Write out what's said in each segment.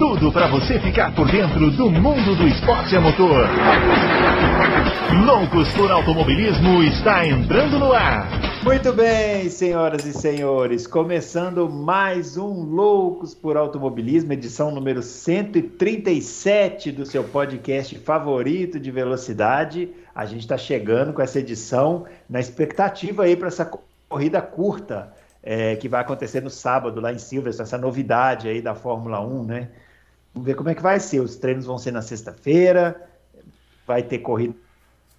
tudo para você ficar por dentro do mundo do esporte a motor. Loucos por Automobilismo está entrando no ar. Muito bem, senhoras e senhores, começando mais um Loucos por Automobilismo, edição número 137 do seu podcast favorito de velocidade. A gente está chegando com essa edição na expectativa aí para essa corrida curta é, que vai acontecer no sábado lá em Silverstone, essa novidade aí da Fórmula 1, né? Vamos ver como é que vai ser. Os treinos vão ser na sexta-feira, vai ter corrida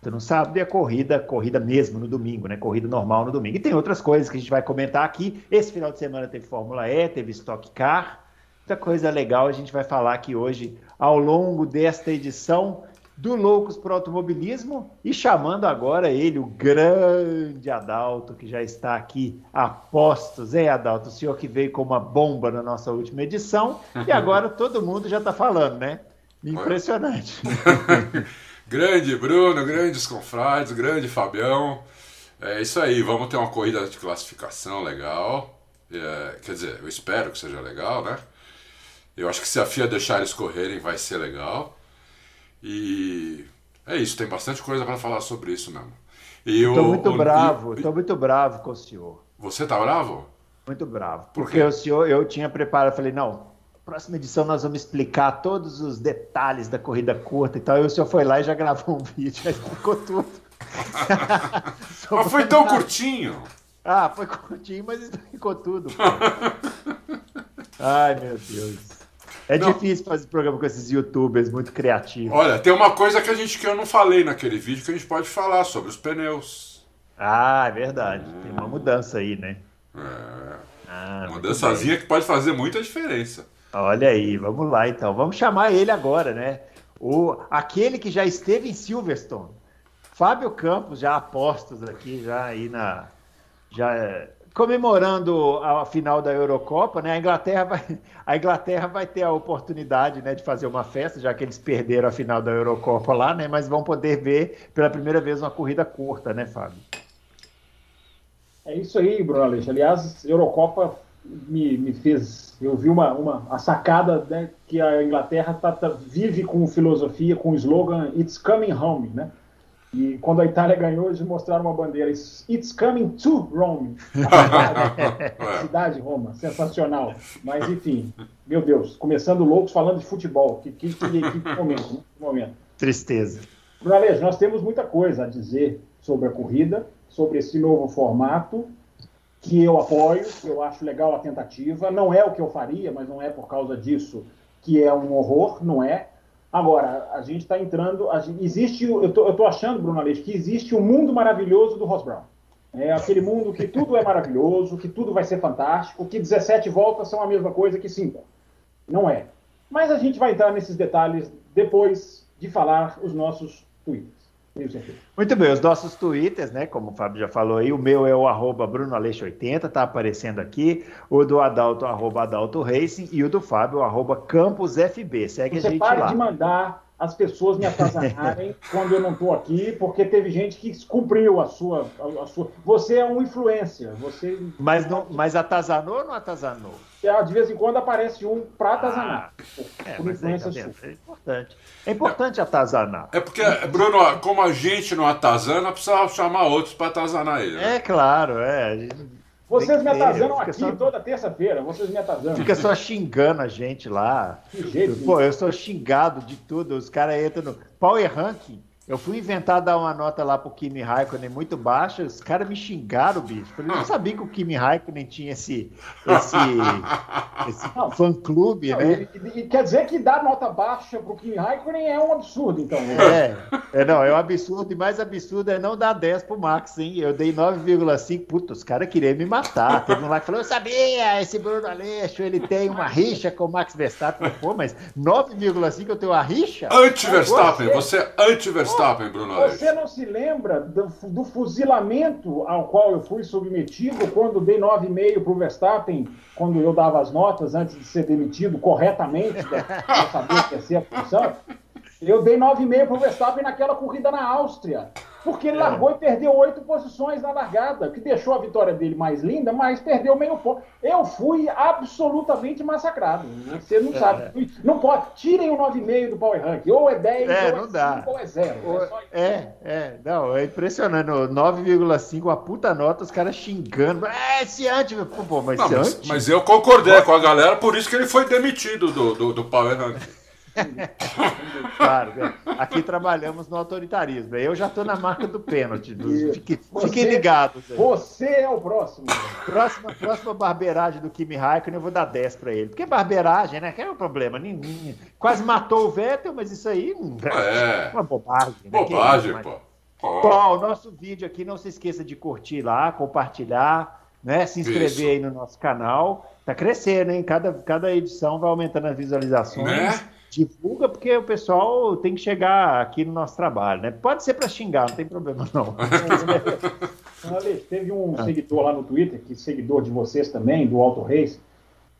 no sábado e a corrida, corrida mesmo no domingo, né? Corrida normal no domingo. E tem outras coisas que a gente vai comentar aqui. Esse final de semana teve Fórmula E, teve Stock Car. Muita coisa legal a gente vai falar aqui hoje ao longo desta edição do Loucos para o Automobilismo e chamando agora ele, o grande Adalto, que já está aqui a postos, hein, Adalto? O senhor que veio com uma bomba na nossa última edição e agora todo mundo já está falando, né? Impressionante. grande Bruno, grandes confrades, grande Fabião. É isso aí, vamos ter uma corrida de classificação legal. É, quer dizer, eu espero que seja legal, né? Eu acho que se a FIA deixar eles correrem, vai ser legal. E é isso, tem bastante coisa para falar sobre isso mesmo. Estou muito o, bravo, estou muito bravo com o senhor. Você tá bravo? Muito bravo. Por porque o senhor, eu tinha preparado, falei, não, próxima edição nós vamos explicar todos os detalhes da corrida curta e tal. E o senhor foi lá e já gravou um vídeo, já explicou tudo. mas foi tão curtinho. Ah, foi curtinho, mas explicou tudo. Ai, meu Deus. É não. difícil fazer programa com esses youtubers muito criativos. Olha, tem uma coisa que a gente que eu não falei naquele vídeo que a gente pode falar sobre os pneus. Ah, é verdade. Hum. Tem uma mudança aí, né? É. Ah, mudançazinha que pode fazer muita diferença. Olha aí, vamos lá então. Vamos chamar ele agora, né? O, aquele que já esteve em Silverstone. Fábio Campos, já apostos aqui, já aí na. Já comemorando a final da Eurocopa, né? A Inglaterra vai, a Inglaterra vai ter a oportunidade, né, de fazer uma festa, já que eles perderam a final da Eurocopa lá, né? Mas vão poder ver pela primeira vez uma corrida curta, né, Fábio? É isso aí, Bruno Aleixo. Aliás, Eurocopa me, me fez. Eu vi uma, uma a sacada né, que a Inglaterra tá, tá, vive com filosofia, com o slogan It's Coming Home, né? E quando a Itália ganhou, eles mostraram uma bandeira. It's coming to Rome. A cidade, Roma. Sensacional. Mas, enfim, meu Deus, começando loucos falando de futebol. Que, que, que, que momento, que momento. Tristeza. Brunalês, nós temos muita coisa a dizer sobre a corrida, sobre esse novo formato, que eu apoio, eu acho legal a tentativa. Não é o que eu faria, mas não é por causa disso que é um horror, não é. Agora, a gente está entrando. Gente, existe, eu estou achando, Bruno Aleixo, que existe o um mundo maravilhoso do Ross Brown. É aquele mundo que tudo é maravilhoso, que tudo vai ser fantástico, que 17 voltas são a mesma coisa que 5. Não é. Mas a gente vai entrar nesses detalhes depois de falar os nossos tweets. Muito bem, os nossos twitters, né? Como o Fábio já falou aí, o meu é o arroba BrunoAleixo80, tá aparecendo aqui. O do Adalto, arroba Adalto Racing, e o do Fábio, arroba CampusFB. Segue Você a gente pare lá. de mandar as pessoas me atazanarem quando eu não estou aqui, porque teve gente que cumpriu a sua, a, a, sua. Você é um influencer. Você... Mas, não, mas atazanou ou não atazanou? É, de vez em quando aparece um para atazanar. Ah, é, mas é, é, importante. É importante é, atazanar. É porque, Bruno, como a gente não atazana, precisa chamar outros para atazanar ele. Né? É claro, é. Vocês me atazanam aqui só... toda terça-feira, vocês me atazanam. Fica só xingando a gente lá. Que jeito, Pô, eu sou xingado de tudo. Os caras entram no Power Ranking. Eu fui inventar dar uma nota lá pro Kimi Raikkonen muito baixa, os caras me xingaram, bicho. Eu não sabia que o Kimi Raikkonen tinha esse, esse, esse fã-clube, né? E, e, quer dizer que dar nota baixa pro Kimi Raikkonen é um absurdo, então. É, é, não, é um absurdo, e mais absurdo é não dar 10 pro Max, hein? Eu dei 9,5, puta, os caras queriam me matar. Teve um lá que falou, eu sabia, esse Bruno Aleixo, ele tem uma rixa com o Max Verstappen. Pô, mas 9,5 eu tenho uma rixa? Anti-Verstappen, você é anti-Verstappen. Verstappen, Bruno Você não se lembra do, do, fuzilamento ao qual eu fui submetido quando dei 9,5 para o Verstappen, quando eu dava as notas antes de ser demitido corretamente, para saber que ia ser a função? Eu dei 9,5 para o Verstappen naquela corrida na Áustria. Porque ele é. largou e perdeu oito posições na largada, que deixou a vitória dele mais linda, mas perdeu meio ponto. Eu fui absolutamente massacrado. Você não é. sabe. Não pode. Tirem o 9,5 do Power Rank. Ou é 10, é, ou é 5, dá. ou é 0. É, é, é, Não, é impressionante. 9,5, uma puta nota, os caras xingando. É, esse antes. Pô, mas, não, mas, mas, eu concordei com a galera, por isso que ele foi demitido do, do, do Power Rank claro, aqui trabalhamos no autoritarismo. Eu já estou na marca do pênalti. Fiquem, fiquem ligados. Aí. Você é o próximo. Próxima, próxima barbeiragem do Kimi Raikkonen, eu vou dar 10 para ele. Porque barbeiragem, né? Que é o problema. Ninguém, quase matou o Vettel, mas isso aí é uma bobagem. Né? Bobagem, pô. Bom, o nosso vídeo aqui, não se esqueça de curtir lá, compartilhar, né? Se inscrever isso. aí no nosso canal. Tá crescendo, hein? Cada, cada edição vai aumentando as visualizações. Né? Divulga porque o pessoal tem que chegar aqui no nosso trabalho, né? Pode ser para xingar, não tem problema não. teve um ah. seguidor lá no Twitter, que seguidor de vocês também, do Auto Race,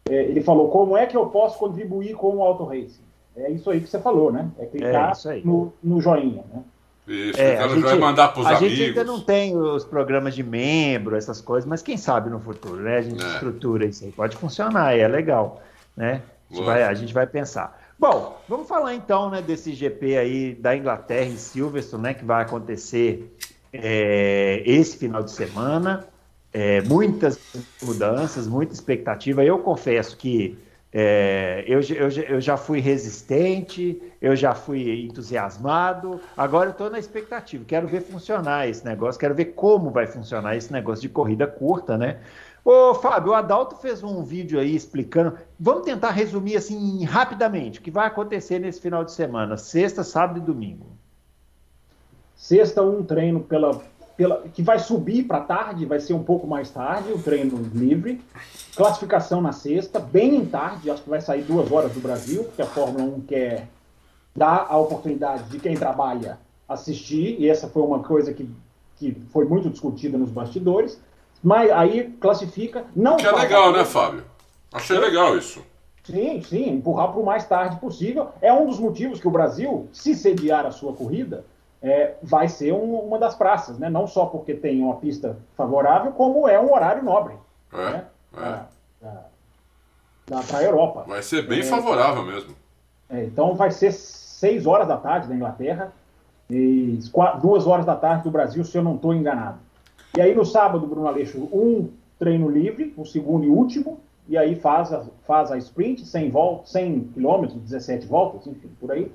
é, ele falou, como é que eu posso contribuir com o Auto Race? É isso aí que você falou, né? É clicar é no, no joinha, né? Isso, é, a gente, vai mandar para os amigos. A gente ainda não tem os programas de membro, essas coisas, mas quem sabe no futuro, né? A gente é. estrutura isso aí. Pode funcionar, é legal, né? A gente, vai, a gente vai pensar. Bom, vamos falar então né, desse GP aí da Inglaterra em Silverstone, né, que vai acontecer é, esse final de semana. É, muitas mudanças, muita expectativa. Eu confesso que é, eu, eu, eu, já fui resistente, eu já fui entusiasmado, agora eu estou na expectativa. Quero ver funcionar esse negócio, quero ver como vai funcionar esse negócio de corrida curta, né? Ô, Fábio, o Adalto fez um vídeo aí explicando. Vamos tentar resumir assim rapidamente o que vai acontecer nesse final de semana, sexta, sábado e domingo. Sexta, um treino pela, pela que vai subir para tarde, vai ser um pouco mais tarde, o treino livre. Classificação na sexta, bem em tarde, acho que vai sair duas horas do Brasil, porque a Fórmula 1 quer dar a oportunidade de quem trabalha assistir, e essa foi uma coisa que, que foi muito discutida nos bastidores. Mas aí classifica. Não que é legal, né, Fábio? Achei legal isso. Sim, sim, empurrar para o mais tarde possível. É um dos motivos que o Brasil, se sediar a sua corrida, é, vai ser um, uma das praças, né? Não só porque tem uma pista favorável, como é um horário nobre. É, né? é. Para a Europa. Vai ser bem é, favorável mesmo. É, então vai ser seis horas da tarde da Inglaterra e quatro, duas horas da tarde do Brasil, se eu não estou enganado. E aí no sábado, Bruno Aleixo, um treino livre, o segundo e último, e aí faz a, faz a sprint, 100, voltas, 100 km, 17 voltas, enfim, por aí.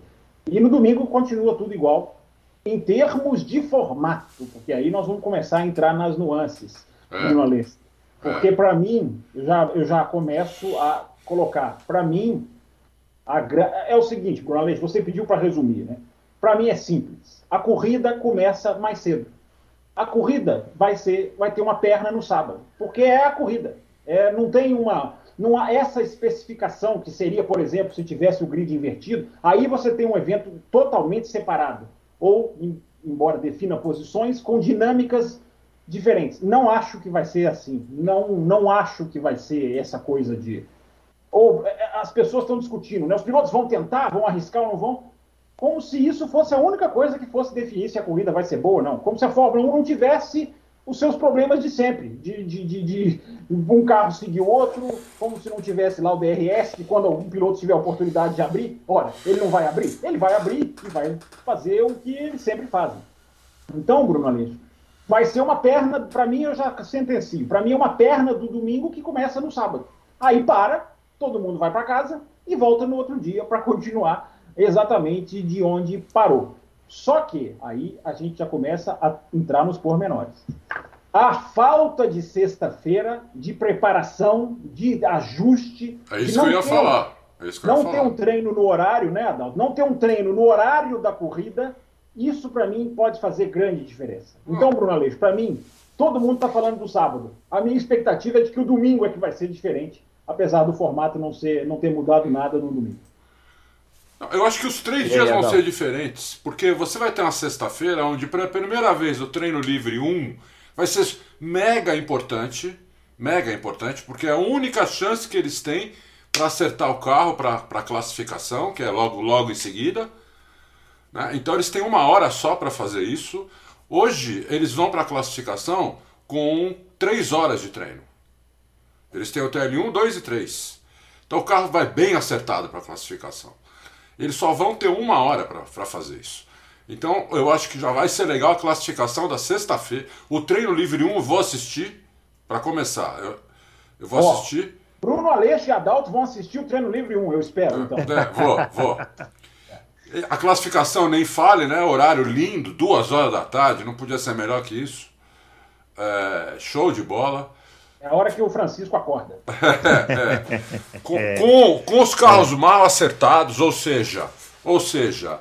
E no domingo continua tudo igual, em termos de formato, porque aí nós vamos começar a entrar nas nuances, é. Bruno Aleixo. Porque para mim, eu já, eu já começo a colocar, para mim, gra... é o seguinte, Bruno Aleixo, você pediu para resumir, né? Para mim é simples. A corrida começa mais cedo a corrida vai ser, vai ter uma perna no sábado, porque é a corrida. É, não tem uma, não há essa especificação que seria, por exemplo, se tivesse o grid invertido. Aí você tem um evento totalmente separado, ou em, embora defina posições com dinâmicas diferentes. Não acho que vai ser assim. Não, não acho que vai ser essa coisa de ou é, as pessoas estão discutindo, né? Os pilotos vão tentar, vão arriscar ou não vão? Como se isso fosse a única coisa que fosse definir se a corrida vai ser boa ou não. Como se a Fórmula 1 não tivesse os seus problemas de sempre, de, de, de, de, um carro seguir o outro, como se não tivesse lá o DRS, que quando um piloto tiver a oportunidade de abrir, ora, ele não vai abrir? Ele vai abrir e vai fazer o que eles sempre fazem. Então, Bruno Aleixo, vai ser uma perna, para mim eu já sentencio, para mim é uma perna do domingo que começa no sábado. Aí para, todo mundo vai para casa e volta no outro dia para continuar exatamente de onde parou. Só que aí a gente já começa a entrar nos pormenores. A falta de sexta-feira, de preparação, de ajuste. É isso que eu ia ter, falar. É que não ter um treino no horário, né, Adalto? Não ter um treino no horário da corrida, isso para mim pode fazer grande diferença. Então, Bruno Aleixo, para mim, todo mundo está falando do sábado. A minha expectativa é de que o domingo é que vai ser diferente, apesar do formato não, ser, não ter mudado nada no domingo. Eu acho que os três dias vão ser diferentes, porque você vai ter uma sexta-feira onde, pela primeira vez, o treino livre 1 vai ser mega importante, mega importante, porque é a única chance que eles têm para acertar o carro para a classificação, que é logo, logo em seguida. Né? Então eles têm uma hora só para fazer isso. Hoje eles vão para a classificação com três horas de treino. Eles têm o TL1, 2 e 3. Então o carro vai bem acertado para a classificação. Eles só vão ter uma hora para fazer isso. Então eu acho que já vai ser legal a classificação da sexta-feira. O treino livre 1 eu vou assistir para começar. Eu, eu vou oh, assistir. Bruno Aleixo e Adalto vão assistir o treino livre 1, eu espero. Então. É, vou, vou. A classificação nem fale, né? Horário lindo, duas horas da tarde, não podia ser melhor que isso. É, show de bola. É a hora que o Francisco acorda. é, é. Com, com, com, os carros mal acertados, ou seja, ou seja,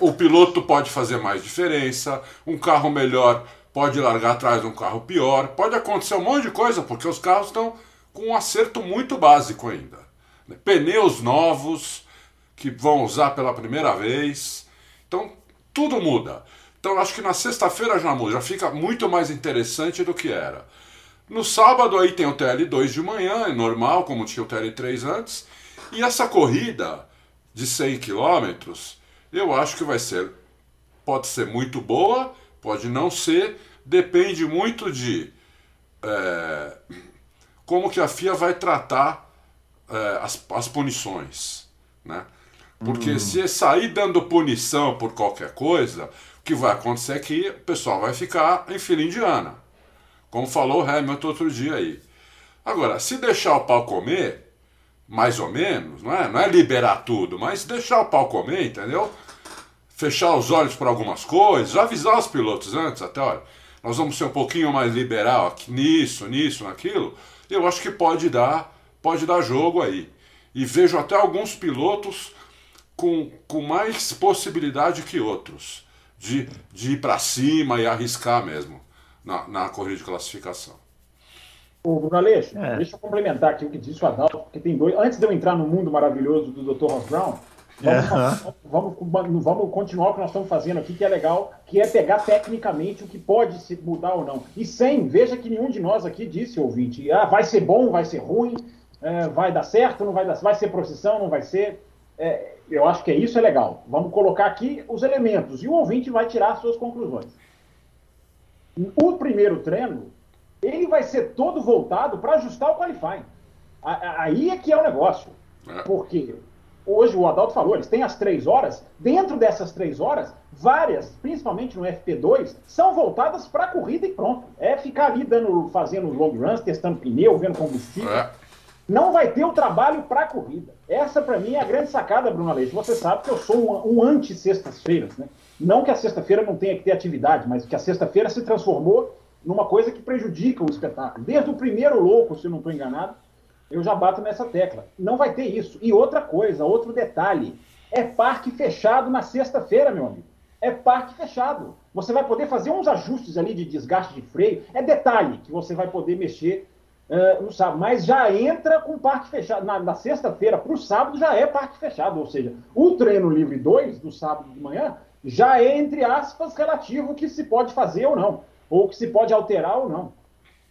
o piloto pode fazer mais diferença, um carro melhor pode largar atrás de um carro pior, pode acontecer um monte de coisa, porque os carros estão com um acerto muito básico ainda. Pneus novos, que vão usar pela primeira vez. Então, tudo muda. Então, acho que na sexta-feira já muda, já fica muito mais interessante do que era. No sábado aí tem o TL2 de manhã, é normal, como tinha o TL3 antes. E essa corrida de 100 km, eu acho que vai ser pode ser muito boa, pode não ser, depende muito de é, como que a FIA vai tratar é, as, as punições, né? Porque hum. se sair dando punição por qualquer coisa, o que vai acontecer é que o pessoal vai ficar em fila indiana. Como falou o Hamilton outro dia aí. Agora, se deixar o pau comer, mais ou menos, não é, não é liberar tudo, mas deixar o pau comer, entendeu? Fechar os olhos para algumas coisas, avisar os pilotos antes, até olha, nós vamos ser um pouquinho mais liberal aqui, nisso, nisso, naquilo. Eu acho que pode dar, pode dar jogo aí. E vejo até alguns pilotos com, com mais possibilidade que outros de, de ir para cima e arriscar mesmo na, na corrida de classificação. O Bruno Aleixo, é. deixa eu complementar aqui o que disse o Adalto, porque tem dois. Antes de eu entrar no mundo maravilhoso do Dr. Ross Brown, vamos, é. vamos, vamos, vamos, continuar o que nós estamos fazendo aqui, que é legal, que é pegar tecnicamente o que pode se mudar ou não. E sem, veja que nenhum de nós aqui disse, ouvinte, ah, vai ser bom, vai ser ruim, é, vai dar certo, não vai dar vai ser procissão, não vai ser. É, eu acho que é isso é legal. Vamos colocar aqui os elementos e o ouvinte vai tirar as suas conclusões. O primeiro treino, ele vai ser todo voltado para ajustar o qualifying. Aí é que é o negócio. É. Porque hoje o Adalto falou, eles têm as três horas. Dentro dessas três horas, várias, principalmente no FP2, são voltadas para a corrida e pronto. É ficar ali dando, fazendo long runs, testando pneu, vendo combustível. É. Não vai ter o trabalho para a corrida. Essa, para mim, é a grande sacada, Bruno Aleixo. Você sabe que eu sou um, um anti-sextas-feiras, né? Não que a sexta-feira não tenha que ter atividade, mas que a sexta-feira se transformou numa coisa que prejudica o espetáculo. Desde o primeiro louco, se não estou enganado, eu já bato nessa tecla. Não vai ter isso. E outra coisa, outro detalhe: é parque fechado na sexta-feira, meu amigo. É parque fechado. Você vai poder fazer uns ajustes ali de desgaste de freio. É detalhe que você vai poder mexer uh, no sábado. Mas já entra com parque fechado. Na, na sexta-feira para o sábado já é parque fechado. Ou seja, o treino livre 2 do sábado de manhã já é, entre aspas, relativo que se pode fazer ou não, ou que se pode alterar ou não.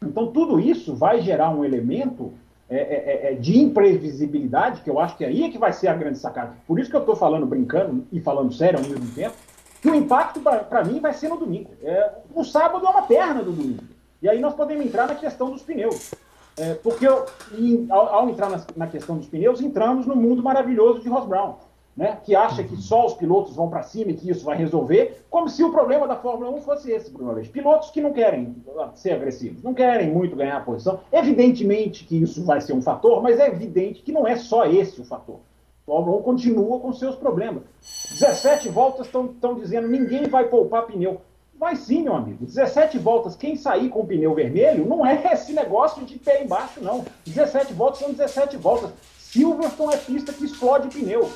Então, tudo isso vai gerar um elemento é, é, é, é de imprevisibilidade, que eu acho que aí é que vai ser a grande sacada. Por isso que eu estou falando brincando e falando sério ao mesmo tempo, que o impacto para mim vai ser no domingo. É, o sábado é uma perna do domingo. E aí nós podemos entrar na questão dos pneus. É, porque eu, em, ao, ao, entrar na, na, questão dos pneus, entramos no mundo maravilhoso de Ross Brown né, que acha que só os pilotos vão para cima e que isso vai resolver, como se o problema da Fórmula 1 fosse esse, Bruno Aleixo. Pilotos que não querem ser agressivos, não querem muito ganhar a posição. Evidentemente que isso vai ser um fator, mas é evidente que não é só esse o fator. A Fórmula 1 continua com seus problemas. 17 voltas estão dizendo ninguém vai poupar pneu. Vai sim, meu amigo. 17 voltas, quem sair com o pneu vermelho não é esse negócio de pé embaixo, não. 17 voltas são 17 voltas. Silverstone é pista que explode pneu.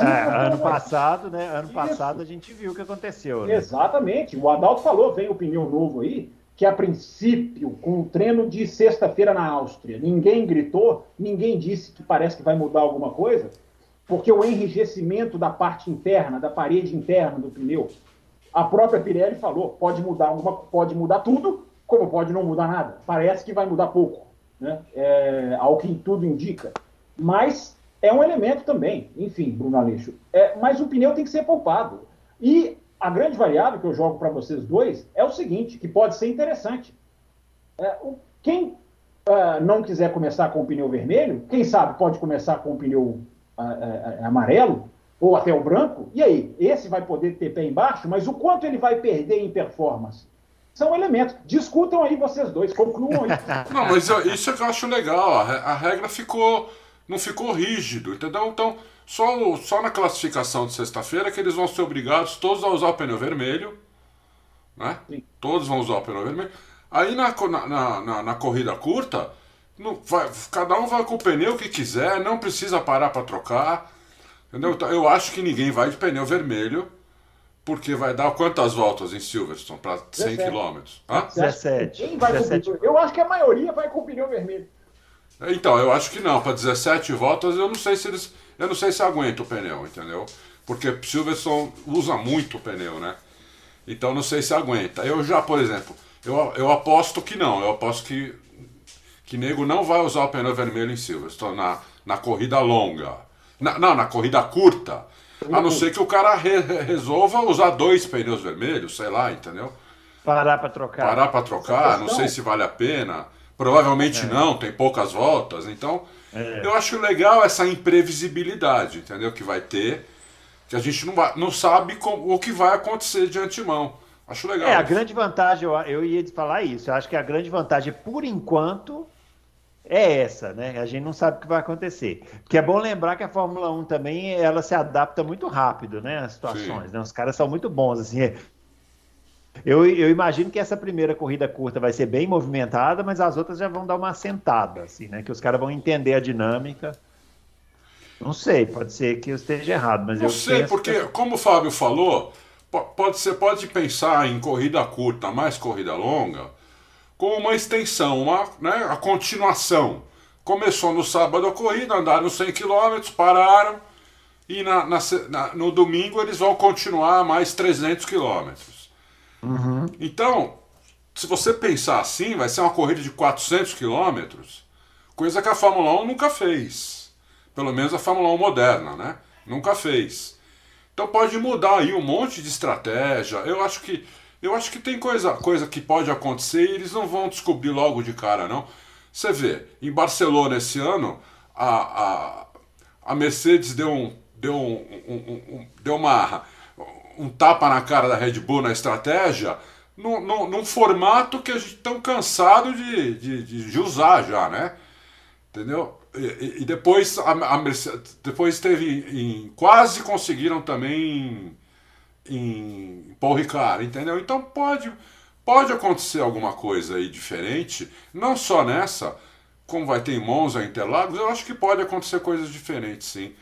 É, ano passado, né? Ano passado a gente viu o que aconteceu. Né? Exatamente. O Adalto falou, vem o pneu novo aí, que a princípio, com o treino de sexta-feira na Áustria, ninguém gritou, ninguém disse que parece que vai mudar alguma coisa, porque o enrijecimento da parte interna, da parede interna do pneu, a própria Pirelli falou, pode mudar alguma, pode mudar tudo, como pode não mudar nada. Parece que vai mudar pouco, né? É, ao que tudo indica. Mas é um elemento também. Enfim, Bruno Aleixo. É, mas o pneu tem que ser poupado. E a grande variável que eu jogo para vocês dois é o seguinte, que pode ser interessante. É, quem uh, não quiser começar com o pneu vermelho, quem sabe pode começar com o pneu uh, uh, amarelo ou até o branco. E aí, esse vai poder ter pé embaixo, mas o quanto ele vai perder em performance? São elementos. Discutam aí vocês dois, concluam aí. Não, mas isso eu acho legal. A regra ficou, não ficou rígido, entendeu? Então, só, só na classificação de sexta-feira que eles vão ser obrigados todos a usar o pneu vermelho. Né? Todos vão usar o pneu vermelho. Aí na, na, na, na corrida curta, não, vai, cada um vai com o pneu que quiser, não precisa parar para trocar. Entendeu? Então, eu acho que ninguém vai de pneu vermelho, porque vai dar quantas voltas em Silverstone para 100 km? 17. Quem vai 17. Com, eu acho que a maioria vai com o pneu vermelho. Então, eu acho que não. Para 17 voltas, eu não sei se eles. Eu não sei se aguenta o pneu, entendeu? Porque Silverstone usa muito o pneu, né? Então não sei se aguenta. Eu já, por exemplo, eu, eu aposto que não. Eu aposto que, que nego não vai usar o pneu vermelho em Silverstone na, na corrida longa. Na, não, na corrida curta. A não ser que o cara re, resolva usar dois pneus vermelhos, sei lá, entendeu? Parar para trocar. Parar para trocar, não sei se vale a pena. Provavelmente é. não, tem poucas voltas. Então, é. eu acho legal essa imprevisibilidade, entendeu? Que vai ter, que a gente não, vai, não sabe com, o que vai acontecer de antemão. Acho legal. É, a grande vantagem, eu, eu ia falar isso, eu acho que a grande vantagem, por enquanto, é essa, né? A gente não sabe o que vai acontecer. Porque é bom lembrar que a Fórmula 1 também, ela se adapta muito rápido, né? As situações, né? Os caras são muito bons, assim. Eu, eu, imagino que essa primeira corrida curta vai ser bem movimentada, mas as outras já vão dar uma assentada, assim, né? Que os caras vão entender a dinâmica. Não sei, pode ser que eu esteja errado, mas não eu sei, porque, que... como o Fábio falou, pode, você pode pensar em corrida curta mais corrida longa como uma extensão, uma, né, a continuação. Começou no sábado a corrida, andaram 100 km, pararam e na, na, na, no domingo eles vão continuar mais 300 km. Uhum. Então, se você pensar assim, vai ser uma corrida de 400 km, coisa que a Fórmula 1 nunca fez. Pelo menos a Fórmula 1 moderna, né? Nunca fez. Então pode mudar aí um monte de estratégia. Eu acho que eu acho que tem coisa, coisa que pode acontecer e eles não vão descobrir logo de cara, não. Você vê, em Barcelona esse ano, a, a, a Mercedes deu, um, deu, um, um, um, deu uma, um tapa na cara da Red Bull na estratégia, num, num, formato que a gente tão cansado de, de, de usar já, né? Entendeu? E, e depois, a, a Mercedes, depois teve em, quase conseguiram também em, em Paul Ricard, entendeu? Então pode, pode acontecer alguma coisa aí diferente, não só nessa, como vai ter em Monza, Interlagos, eu acho que pode acontecer coisas diferentes, sim.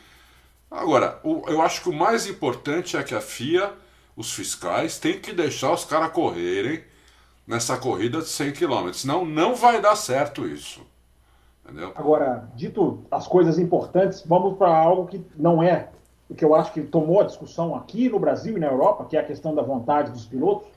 Agora, eu acho que o mais importante é que a FIA, os fiscais, tem que deixar os caras correrem nessa corrida de 100 km, senão não vai dar certo isso. Entendeu? Agora, dito as coisas importantes, vamos para algo que não é o que eu acho que tomou a discussão aqui no Brasil e na Europa, que é a questão da vontade dos pilotos,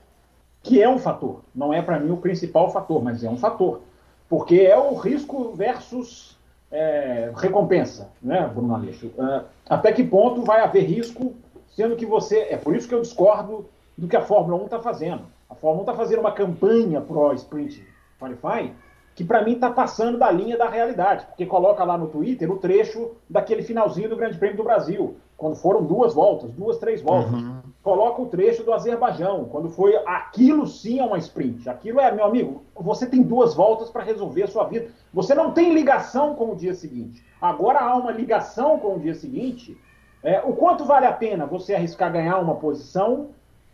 que é um fator. Não é para mim o principal fator, mas é um fator. Porque é o risco versus é, recompensa, né, Bruno Aleixo? Uh, até que ponto vai haver risco, sendo que você. É por isso que eu discordo do que a Fórmula 1 está fazendo. A Fórmula 1 está fazendo uma campanha pro Sprint Qualify que para mim está passando da linha da realidade, porque coloca lá no Twitter o trecho daquele finalzinho do Grande Prêmio do Brasil, quando foram duas voltas, duas, três voltas. Uhum. Coloca o trecho do Azerbaijão, quando foi aquilo sim é uma sprint. Aquilo é, meu amigo, você tem duas voltas para resolver a sua vida. Você não tem ligação com o dia seguinte. Agora há uma ligação com o dia seguinte. É, o quanto vale a pena você arriscar ganhar uma posição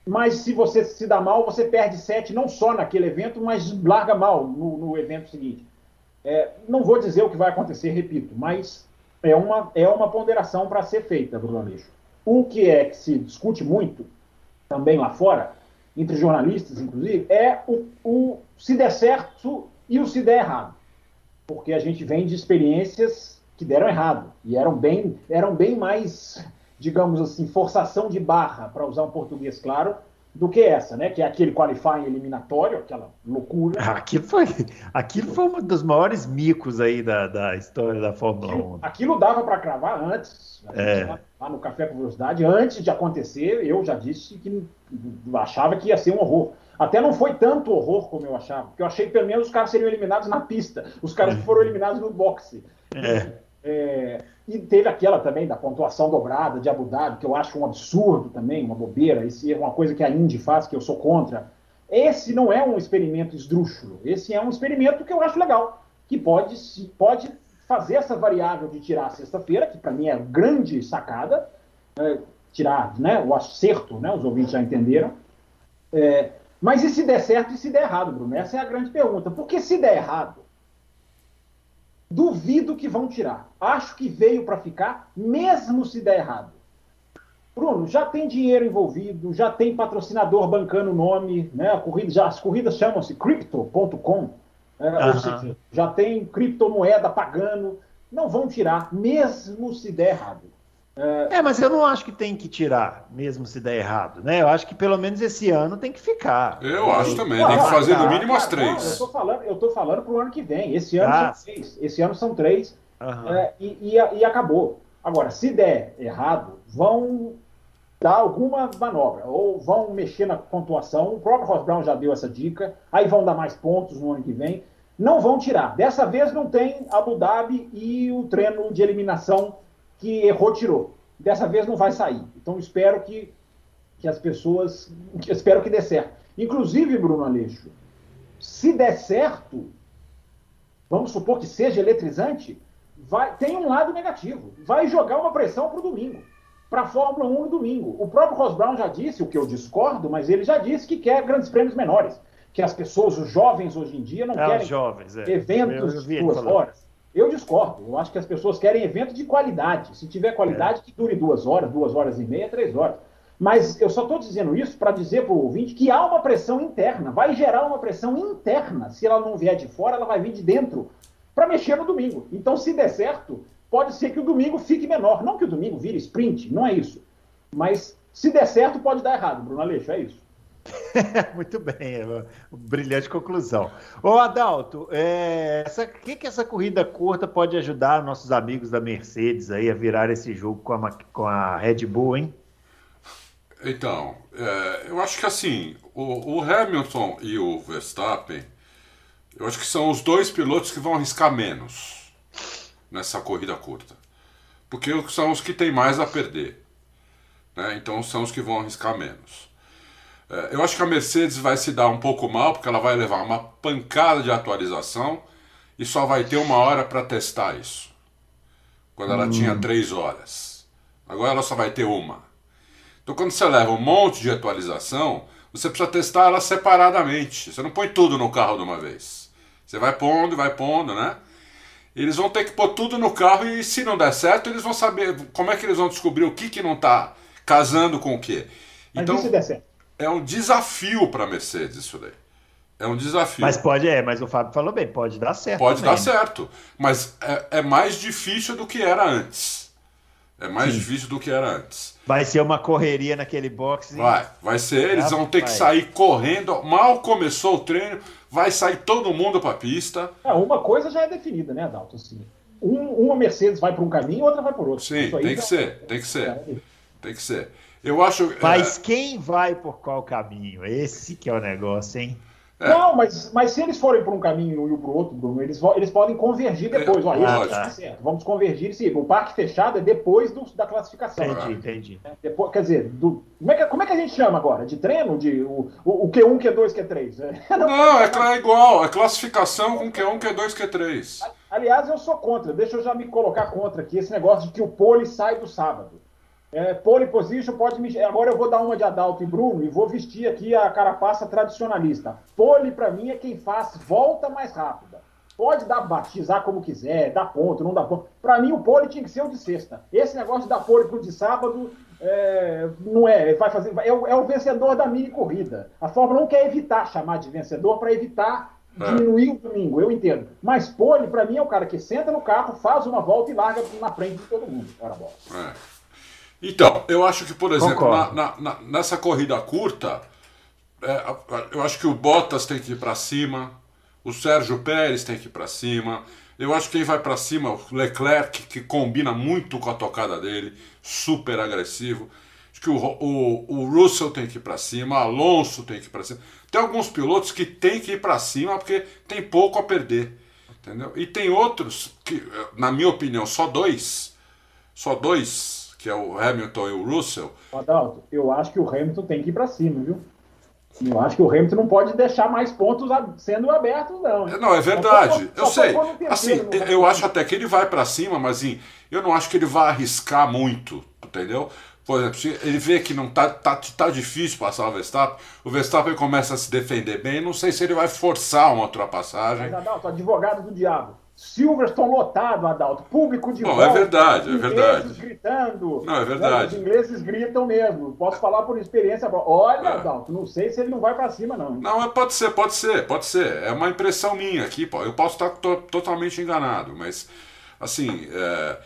mas se você se dá mal, você perde sete não só naquele evento, mas larga mal no, no evento seguinte. É, não vou dizer o que vai acontecer, repito, mas é uma, é uma ponderação para ser feita, Bruno Aleixo. O que é que se discute muito, também lá fora, entre jornalistas, inclusive, é o, o se der certo e o se der errado. Porque a gente vem de experiências que deram errado e eram bem, eram bem mais digamos assim, forçação de barra, para usar um português claro, do que essa, né? Que é aquele qualifying eliminatório, aquela loucura. Aquilo foi, aquilo foi um dos maiores micos aí da, da história da Fórmula Aquilo, 1. aquilo dava para cravar antes, É. lá, lá no Café com Velocidade, antes de acontecer, eu já disse que achava que ia ser um horror. Até não foi tanto horror como eu achava, porque eu achei que pelo menos os caras seriam eliminados na pista, os caras que foram eliminados no boxe. É. É, e teve aquela também da pontuação dobrada de Abu Dhabi, que eu acho um absurdo também, uma bobeira. Isso é uma coisa que a Indy faz, que eu sou contra. Esse não é um experimento esdrúxulo. Esse é um experimento que eu acho legal, que pode, pode fazer essa variável de tirar a sexta-feira, que para mim é grande sacada, é, tirar né, o acerto, né, os ouvintes já entenderam. É, mas e se der certo e se der errado, Bruno? Essa é a grande pergunta. Porque se der errado, duvido que vão tirar. Acho que veio para ficar, mesmo se der errado. Bruno, já tem dinheiro envolvido, já tem patrocinador bancando o nome, né? Corrida, já, as corridas chamam-se crypto.com, é, ou Aham. seja, já tem criptomoeda pagando. Não vão tirar, mesmo se der errado. É, mas eu não acho que tem que tirar, mesmo se der errado, né? Eu acho que pelo menos esse ano tem que ficar. Eu acho também. Tem que fazer no mínimo as cara, não, eu três. tô falando, eu tô falando pro ano que vem. Esse ano Ah. são três. Esse ano são três. Aham. É, e, e- e acabou. Agora, se der errado, vão dar alguma manobra, ou vão mexer na pontuação. O próprio Ross Brown já deu essa dica, aí vão dar mais pontos no ano que vem. Não vão tirar. Dessa vez não tem Abu Dhabi e o treino de eliminação que errou, tirou. Dessa vez não vai sair. Então espero que, que as pessoas. que- Espero que dê certo. Inclusive, Bruno Aleixo, se der certo, vamos supor que seja eletrizante, vai, tem um lado negativo. Vai jogar uma pressão para o domingo, para a Fórmula 1 no domingo. O próprio Ross Brown já disse, o que eu discordo, mas ele já disse que quer grandes prêmios menores. Que as pessoas, os jovens hoje em dia, não É, querem jovens, é. eventos de duas falando. horas. Eu discordo. Eu acho que as pessoas querem evento de qualidade. Se tiver qualidade, que dure duas horas, duas horas e meia, três horas. Mas eu só estou dizendo isso para dizer para o ouvinte que há uma pressão interna. Vai gerar uma pressão interna. Se ela não vier de fora, ela vai vir de dentro para mexer no domingo. Então, se der certo, pode ser que o domingo fique menor. Não que o domingo vire sprint, não é isso. Mas se der certo, pode dar errado, Bruno Aleixo, é isso. Muito bem, é brilhante conclusão. Ô Adalto, é, essa- o que, que essa corrida curta pode ajudar nossos amigos da Mercedes aí a virar esse jogo com a, com a Red Bull, hein? Então, é, eu acho que assim, o, o Hamilton e o Verstappen, eu acho que são os dois pilotos que vão arriscar menos nessa corrida curta. Porque são os que têm mais a perder. né? Então são os que vão arriscar menos. É, eu acho que a Mercedes vai se dar um pouco mal, porque ela vai levar uma pancada de atualização e só vai ter uma hora para testar isso. Quando ela tinha três horas. Agora ela só vai ter uma. Então, quando você leva um monte de atualização, você precisa testar ela separadamente. Você não põe tudo no carro de uma vez. Você vai pondo e vai pondo, né? Eles vão ter que pôr tudo no carro e se não der certo, eles vão saber como é que eles vão descobrir o que, que não está casando com o. Mas Então, se der certo? É um desafio para a Mercedes isso daí. É um desafio. Mas pode, é, mas o Fábio falou bem, pode dar certo. Pode também, dar né? certo, mas é, é mais difícil do que era antes. É mais Sim. difícil do que era antes. Vai ser uma correria naquele boxe. Vai, vai ser. Eles vão ter que sair correndo. Mal começou o treino, vai sair todo mundo para a pista. Ah, uma coisa já é definida, né, Adalto? Assim, um- uma Mercedes vai para um caminho, outra vai por outro. Sim, tem que já- ser, tem que ser, é- tem que ser. Eu acho. Mas é, quem vai por qual caminho? Esse que é o negócio, hein? É. Não, mas, mas se eles forem para um caminho e o para o outro, Bruno, eles, eles podem convergir depois. É, Olha, isso tá certo. Vamos convergir sim. O parque fechado é depois do- da classificação. Entendi, entendi. né? Depois, quer dizer, do- como, é que, como é que a gente chama agora? De treino? De, o, o, o Q1, Q2, Q3? É, não, Não, é cla- igual. É classificação com Q1, Q2, Q3. Aliás, eu sou contra. Deixa eu já me colocar contra aqui esse negócio de que o pole sai do sábado. É, pole position pode me. Agora eu vou dar uma de Adalto e Bruno e vou vestir aqui a carapaça tradicionalista. Pole, pra mim, é quem faz volta mais rápida. Pode dar, batizar como quiser, dar ponto, não dá ponto. Pra mim, o pole tinha que ser o de sexta. Esse negócio de dar pole pro de sábado é, não é. Vai fazer, é, o, é o vencedor da mini corrida. A Fórmula 1 quer evitar chamar de vencedor para evitar É. diminuir o domingo, eu entendo. Mas pole, pra mim, é o cara que senta no carro, faz uma volta e larga na frente de todo mundo. Ora, bola. É. Então, eu acho que, por exemplo, na, na- na- nessa corrida curta, é, eu acho que o Bottas tem que ir para cima, o Sérgio Pérez tem que ir para cima. Eu acho que quem vai para cima, o Leclerc, que combina muito com a tocada dele, super agressivo. Acho que o, o, o Russell tem que ir para cima, Alonso tem que ir para cima. Tem alguns pilotos que tem que ir para cima porque tem pouco a perder. Entendeu? E tem outros que, na minha opinião, só dois, só dois, que é o Hamilton e o Russell. Adalto, eu acho que o Hamilton tem que ir para cima, viu? Eu acho que o Hamilton não pode deixar mais pontos sendo abertos, não. Não, é verdade. eu sei. Assim, eu acho até que ele vai para cima, mas assim, eu não acho que ele vai arriscar muito, entendeu? Por exemplo, se ele vê que não tá, tá, tá difícil passar o Verstappen, o Verstappen começa a se defender bem, não sei se ele vai forçar uma ultrapassagem. Mas, Adalto, advogado do diabo. Silverstone lotado, Adalto. Público de Bom, é volta. é verdade, é verdade. gritando. Não, é verdade. Os ingleses gritam mesmo. Posso falar por experiência. Olha, é. Adalto, não sei se ele não vai para cima, não. Não, pode ser, pode ser, pode ser. É uma impressão minha aqui. Eu posso estar to totalmente enganado, mas, assim, é...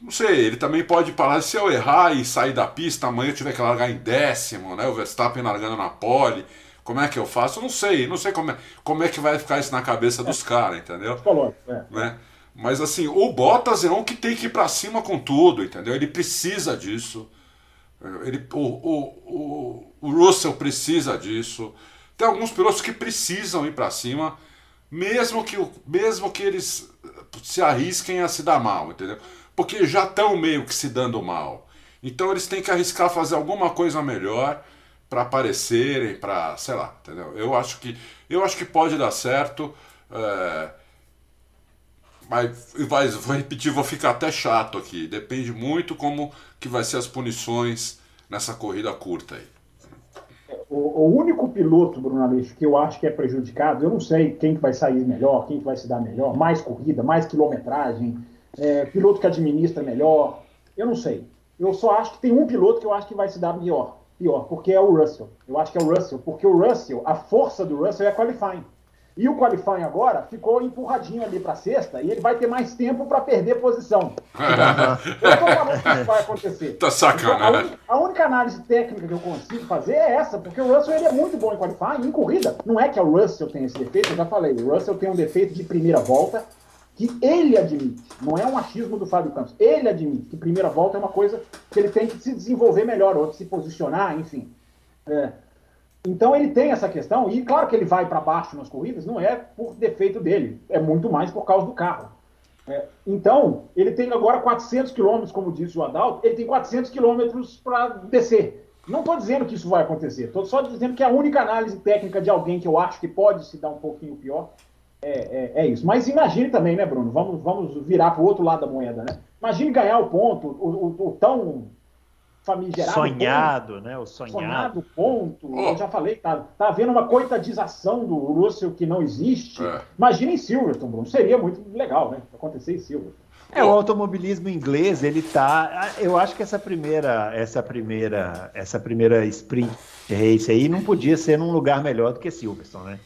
não sei, ele também pode falar, se eu errar e sair da pista, amanhã eu tiver que largar em décimo, né? O Verstappen largando na pole. Como é que eu faço? Eu não sei, não sei como é, como é que vai ficar isso na cabeça dos caras, entendeu? Falou, é. Né? Mas assim, o Bottas é um que tem que ir para cima com tudo, entendeu? Ele precisa disso. Ele, o, o, o, o Russell precisa disso. Tem alguns pilotos que precisam ir para cima, mesmo que, mesmo que eles se arrisquem a se dar mal, entendeu? Porque já estão meio que se dando mal. Então eles têm que arriscar fazer alguma coisa melhor para aparecerem, para, sei lá, entendeu? Eu acho que eu acho que pode dar certo. É, mas vai, vou repetir, vou ficar até chato aqui. Depende muito como que vai ser as punições nessa corrida curta aí. O, o único piloto, Bruno Aleixo, que eu acho que é prejudicado, eu não sei quem que vai sair melhor, quem que vai se dar melhor, mais corrida, mais quilometragem, é, piloto que administra melhor, eu não sei. Eu só acho que tem um piloto que eu acho que vai se dar melhor, pior, porque é o Russell. Eu acho que é o Russell, porque o Russell, a força do Russell é qualifying. E o qualifying agora ficou empurradinho ali para sexta e ele vai ter mais tempo para perder posição. eu tô falando que isso vai acontecer. Tá sacanagem. Então, a, a, única análise técnica que eu consigo fazer é essa, porque o Russell ele é muito bom em qualifying, em corrida. Não é que o Russell tem esse defeito, eu já falei. O Russell tem um defeito de primeira volta que ele admite, não é um achismo do Fábio Campos, ele admite que primeira volta é uma coisa que ele tem que se desenvolver melhor, ou se posicionar, enfim. É. Então ele tem essa questão, e claro que ele vai para baixo nas corridas, não é por defeito dele, é muito mais por causa do carro. É. Então, ele tem agora 400 quilômetros, como disse o Adalto, ele tem 400 quilômetros para descer. Não estou dizendo que isso vai acontecer, estou só dizendo que a única análise técnica de alguém que eu acho que pode se dar um pouquinho pior é, é, é, isso. Mas imagine também, né, Bruno? Vamos, vamos virar para o outro lado da moeda, né? Imagine ganhar o ponto, o, o, o tão famigerado. Sonhado, ponto, né? O sonhado. Sonhado ponto. Oh. Eu já falei, tá, tá havendo uma coitadização do Russell que não existe. É. Imagine em Silverstone, Bruno. Seria muito legal, né? Acontecer em Silverstone. É, o automobilismo inglês, ele tá. Eu acho que essa primeira, essa primeira, essa primeira sprint race aí não podia ser num lugar melhor do que Silverstone, né?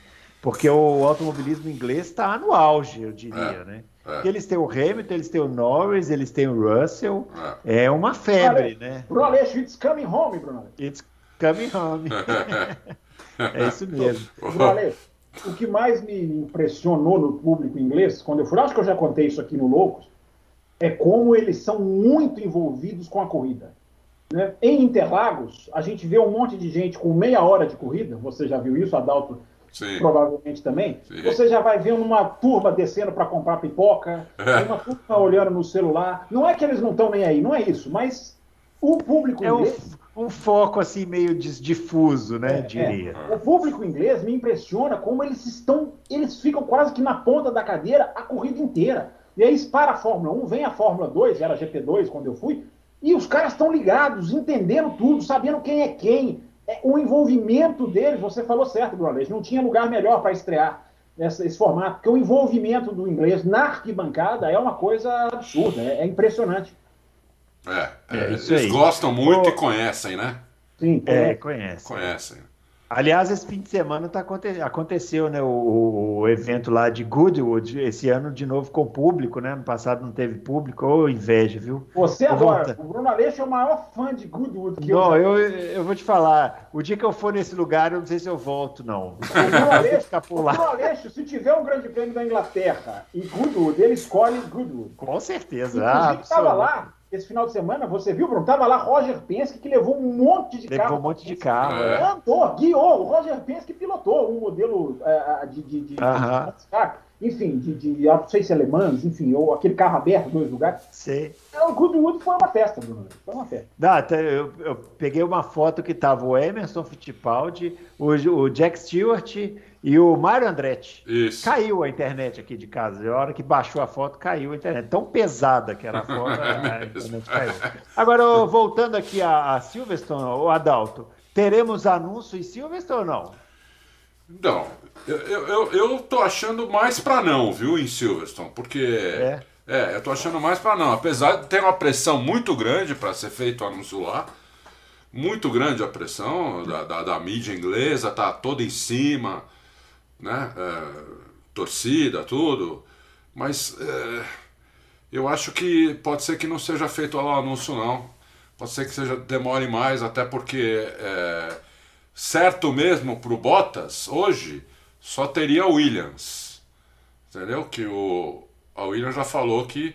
Porque o automobilismo inglês está no auge, eu diria, é, né? É. Eles têm o Hamilton, eles têm o Norris, eles têm o Russell. É, é uma febre, né? Bruno Aleixo, it's coming home, Bruno It's coming home. é isso mesmo. Bruno Aleixo, o que mais me impressionou no público inglês, quando eu fui, acho que eu já contei isso aqui no Loucos, é como eles são muito envolvidos com a corrida. Né? Em Interlagos, a gente vê um monte de gente com meia hora de corrida, você já viu isso, Adalto Sim. provavelmente também, Sim. você já vai vendo uma turma descendo para comprar pipoca, é. uma turma olhando no celular. Não é que eles não estão nem aí, não é isso, mas o público é inglês. Um, um foco assim meio difuso, né? É, diria. É. O público inglês me impressiona como eles estão. Eles ficam quase que na ponta da cadeira a corrida inteira. E aí para a Fórmula 1, vem a Fórmula 2, era GP2 quando eu fui, e os caras estão ligados, entendendo tudo, sabendo quem é quem, é, o envolvimento deles, você falou certo, Bruno não tinha lugar melhor para estrear essa, esse formato, porque o envolvimento do inglês na arquibancada é uma coisa absurda, é, é impressionante. É, é, é eles gostam muito e conhecem, né? Sim, é, conhecem. Conhecem. Aliás, esse fim de semana tá, aconteceu né, o, o, evento lá de Goodwood, esse ano de novo com público, né? No passado não teve público, ou inveja, viu? Você agora, o Bruno Aleixo é o maior fã de Goodwood que não, eu. Não, eu, eu vou te falar, o dia que eu for nesse lugar, eu não sei se eu volto, não. O Bruno Aleixo, o Bruno Aleixo se tiver um grande prêmio da Inglaterra e Goodwood, ele escolhe Goodwood. Com certeza. Inclusive, ah, estava lá esse final de semana, você viu, Bruno? Tava lá Roger Penske, que levou um monte de levou carro. Levou um monte de carro. É. Andou, guiou. O Roger Penske pilotou um modelo uh, de, de, de, uh -huh. de, enfim, de, de, não sei se alemães, enfim, ou aquele carro aberto, dois lugares. Sim. É, o Goodwood foi uma festa, Bruno. Foi uma festa. Não, eu, eu peguei uma foto que tava o Emerson Fittipaldi, o, o Jack Stewart e o Mário Andretti. Isso. Caiu a internet aqui de casa. A hora que baixou a foto, caiu a internet. Tão pesada que era a foto, a internet caiu. Agora, voltando aqui a, a Silverstone, o Adalto, teremos anúncio em Silverstone ou não? Não, eu, eu, eu tô achando mais para não, viu, em Silverstone, porque. É. É, eu tô achando mais para não. Apesar de ter uma pressão muito grande para ser feito o anúncio lá, muito grande a pressão da, da, da mídia inglesa, tá toda em cima né? É, torcida, tudo. Mas é, eu acho que pode ser que não seja feito lá o anúncio, não. Pode ser que seja demore mais, até porque é, certo mesmo para o Bottas hoje só teria Williams. Entendeu? Que o, a Williams já falou que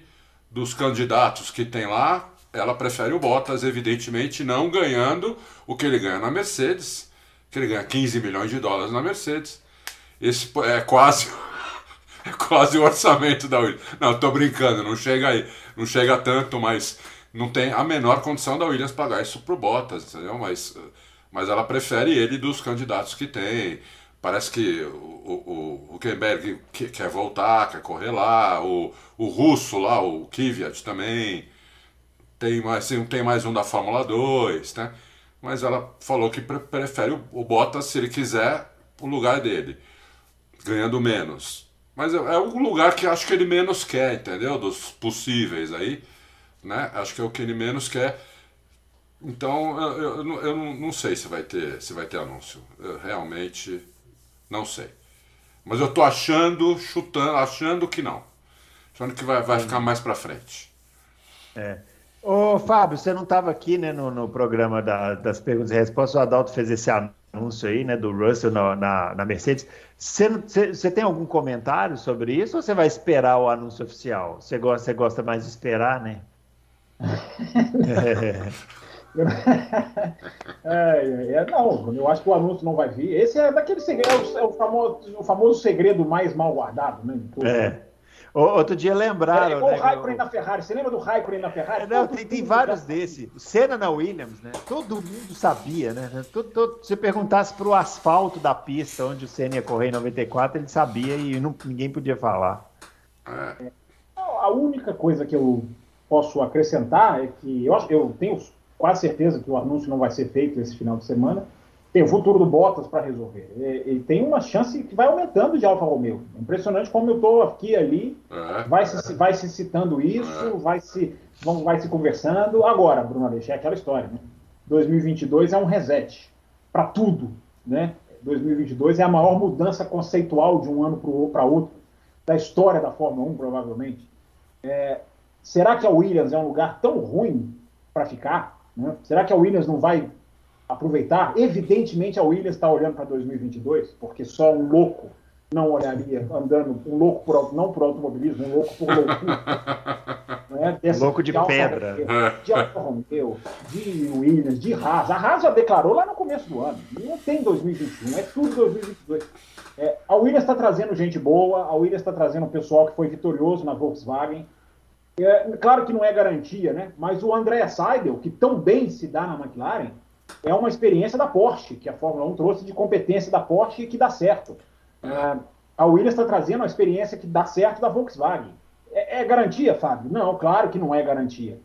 dos candidatos que tem lá, ela prefere o Bottas, evidentemente não ganhando o que ele ganha na Mercedes, que ele ganha 15 milhões de dólares na Mercedes. Esse é quase é quase o orçamento da Williams. Não, tô brincando, não chega aí, não chega tanto, mas não tem a menor condição da Williams pagar isso pro Bottas, entendeu? Mas, mas ela prefere ele dos candidatos que tem. Parece que o, o, o Kemberg quer voltar, quer correr lá, o, o russo lá, o Kvyat também. Tem mais, tem mais um da Fórmula 2, né? Mas ela falou que prefere o, o Bottas, se ele quiser, o lugar dele ganhando menos. Mas é, é o lugar que acho que ele menos quer, entendeu? Dos possíveis aí, né? Acho que é o que ele menos quer. Então eu, eu, eu não, não sei se vai ter se vai ter anúncio. Eu realmente não sei. Mas eu tô achando, chutando, achando que não. Achando que vai, vai ficar mais para frente. É. Ô, Fábio, você não estava aqui né, no, no programa da, das perguntas e respostas, o Adalto fez esse anúncio aí, né, do Russell na, na, na Mercedes. Você tem algum comentário sobre isso ou você vai esperar o anúncio oficial? Você gosta, gosta mais de esperar, né? é, é, não, eu acho que o anúncio não vai vir. Esse é daquele segredo, é o, famoso, o famoso segredo mais mal guardado, né? É. Outro dia lembraram. É, igual né, o Raikkonen na Ferrari. Você lembra do Raikkonen na Ferrari? Não, tem, tem vários desses. Senna na Williams, né? Todo mundo sabia, né? Todo, todo, se perguntasse para o asfalto da pista onde o Senna ia correr em 94, ele sabia e não, ninguém podia falar. É. A única coisa que eu posso acrescentar é que eu, eu tenho quase certeza que o anúncio não vai ser feito esse final de semana tem o futuro do Bottas para resolver. E, e, tem uma chance que vai aumentando de Alfa Romeo. Impressionante como eu estou aqui ali, é, vai, é. Se, vai se citando isso, é. vai, se, vão, vai se conversando. Agora, Bruno Aleixo, é aquela história, né? 2022 é um reset para tudo, né? 2022 é a maior mudança conceitual de um ano para outro da história da Fórmula 1, provavelmente. É, será que a Williams é um lugar tão ruim para ficar? Né? Será que a Williams não vai aproveitar. Evidentemente, a Williams está olhando para 2022, porque só um louco não olharia andando, um louco por, não por automobilismo, um louco por loucura. né? Dessa, louco de, de pedra. Romeo, de Alfa Romeo, de Williams, de Haas. A Haas já declarou lá no começo do ano. Não tem 2021, é tudo 2022. É, a Williams está trazendo gente boa, a Williams está trazendo um pessoal que foi vitorioso na Volkswagen. É, claro que não é garantia, né? Mas o André Seidel, que tão bem se dá na McLaren, é uma experiência da Porsche, que a Fórmula 1 trouxe de competência da Porsche e que dá certo. É, a Williams está trazendo uma experiência que dá certo da Volkswagen. É, é, garantia, Fábio? Não, claro que não é garantia.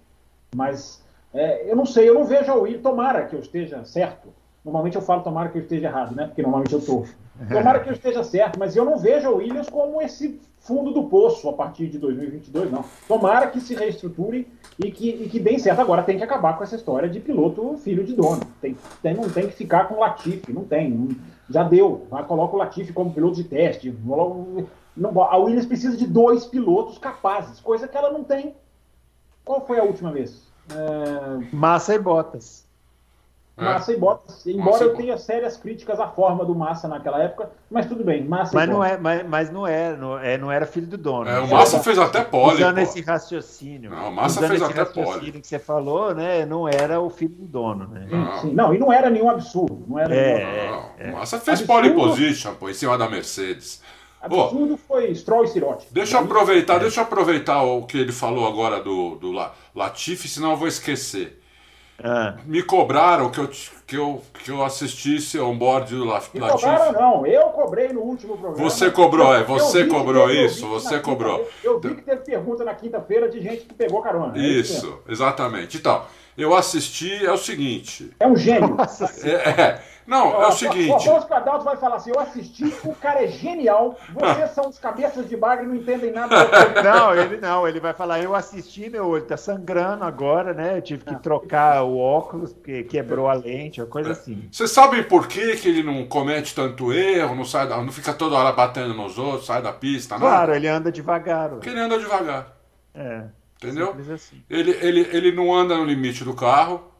Mas é, eu não sei, eu não vejo a Williams, tomara que eu esteja certo, Normalmente eu falo tomara que eu esteja errado, né? Porque normalmente eu tô. Tomara que eu esteja certo, mas eu não vejo a Williams como esse fundo do poço a partir de 2022, não. Tomara que se reestruture e que, e que deem certo. Agora tem que acabar com essa história de piloto filho de dono. Tem, tem, não tem que ficar com o Latifi, não tem. Não, já deu. Vai, coloca o Latifi como piloto de teste. Não, a Williams precisa de dois pilotos capazes, coisa que ela não tem. Qual foi a última vez? É... Massa e Bottas. É. Massa e Bottas. Embora Massa eu tenha sérias críticas à forma do Massa naquela época, mas tudo bem, Massa mas não é, mas, mas não é, não é, não era filho do dono. É, o Massa fez até pole. Usando pô. esse raciocínio. Não, o Massa fez esse até pole. que você falou, né? Não era o filho do dono, né? Não. Sim, não, e não era nenhum absurdo. Não era é, não, é, O Massa fez absurdo, pole position, pô, em cima da Mercedes. Absurdo oh, foi Stroll e Sirotti. Deixa eu aproveitar, deixa eu aproveitar o que ele falou agora do, do Latifi, senão eu vou esquecer. Ah. Me cobraram que eu, que, eu, que eu assistisse ao board do Latifi. Me cobraram não, eu cobrei no último programa. Você cobrou, é, você cobrou teve, isso, você cobrou. Eu, vi que teve pergunta na quinta-feira de gente que pegou carona. É isso, é exatamente. Então, eu assisti, é o seguinte... É um gênio. é, é não, é o seguinte. O Afonso Cadalto vai falar assim: eu assisti, o cara é genial, vocês são os cabeças de bagre e não entendem nada. Não, ele não, ele vai falar: eu assisti, meu olho tá sangrando agora, né? Eu tive que trocar o óculos, porque quebrou a lente, uma coisa assim. Vocês sabem por que, que ele não comete tanto erro, não, sai da, não fica toda hora batendo nos outros, sai da pista, nada? Claro, ele anda devagar. Porque ele anda devagar. É. Entendeu? Assim. Ele, ele, ele não anda no limite do carro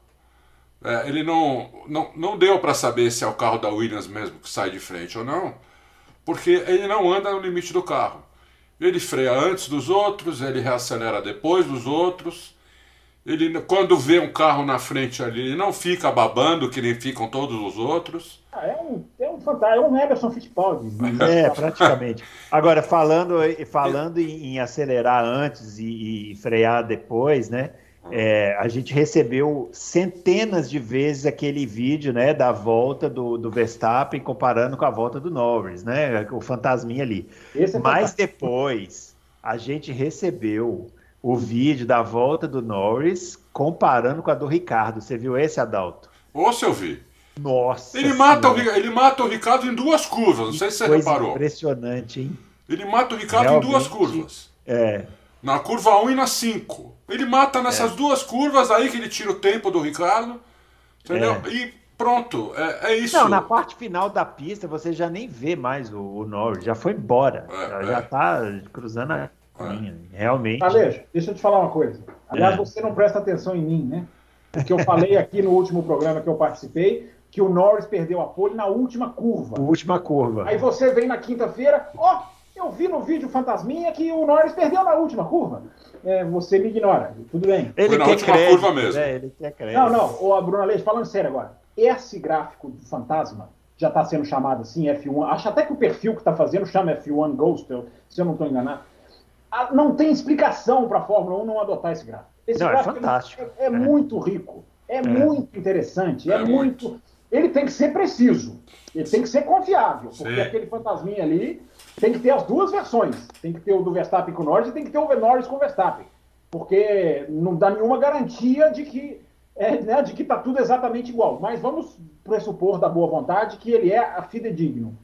é, ele não, não, não deu para saber se é o carro da Williams mesmo que sai de frente ou não, porque ele não anda no limite do carro. Ele freia antes dos outros, ele reacelera depois dos outros. Ele, quando vê um carro na frente ali, ele não fica babando que nem ficam todos os outros. Ah, é um, é um fantástico, é um Emerson Fittipaldi. É, praticamente. Agora, falando, falando em, em acelerar antes e, e frear depois, né? É, a gente recebeu centenas de vezes aquele vídeo né, da volta do, do Verstappen comparando com a volta do Norris, né? O fantasminha ali. É Mas depois a gente recebeu o vídeo da volta do Norris comparando com a do Ricardo. Você viu esse, Adalto? Ou se eu vi. Nossa. Ele mata, o, ele mata o Ricardo em duas curvas, não sei se você Coisa reparou. Impressionante, hein? Ele mata o Ricardo Realmente, em duas curvas. É. Na curva 1 e na 5. Ele mata nessas é. duas curvas, aí que ele tira o tempo do Ricardo. Entendeu? É. E pronto, é, é, isso. Não, na parte final da pista você já nem vê mais o, o Norris, já foi embora. É, já, já é. tá cruzando a linha. Realmente. Alejo, deixa eu te falar uma coisa. Aliás, é. você não presta atenção em mim, né? Porque eu falei aqui no último programa que eu participei que o Norris perdeu a pole na última curva. Última curva. Aí você vem na quinta-feira, ó, eu vi no vídeo Fantasminha que o Norris perdeu na última curva. É, você me ignora, tudo bem. Ele Foi última crédito, curva mesmo. É, ele quer crédito. Não, não, ô, Bruna Leite, falando sério agora. Esse gráfico do fantasma já está sendo chamado assim, F1. Acho até que o perfil que está fazendo chama F1 Ghost, se eu não estou enganado. Ah, não tem explicação para a Fórmula 1 não adotar esse gráfico. Esse não, é gráfico é fantástico. É, é, é, muito rico, é, é, muito interessante, é, muito... muito. Ele tem que ser preciso, ele tem que ser confiável, porque Sim. aquele fantasminha ali tem que ter as duas versões. Tem que ter o do Verstappen com o Norris e tem que ter o Norris com o Verstappen. Porque não dá nenhuma garantia de que é, né, de que está tudo exatamente igual. Mas vamos pressupor da boa vontade que ele é fidedigno.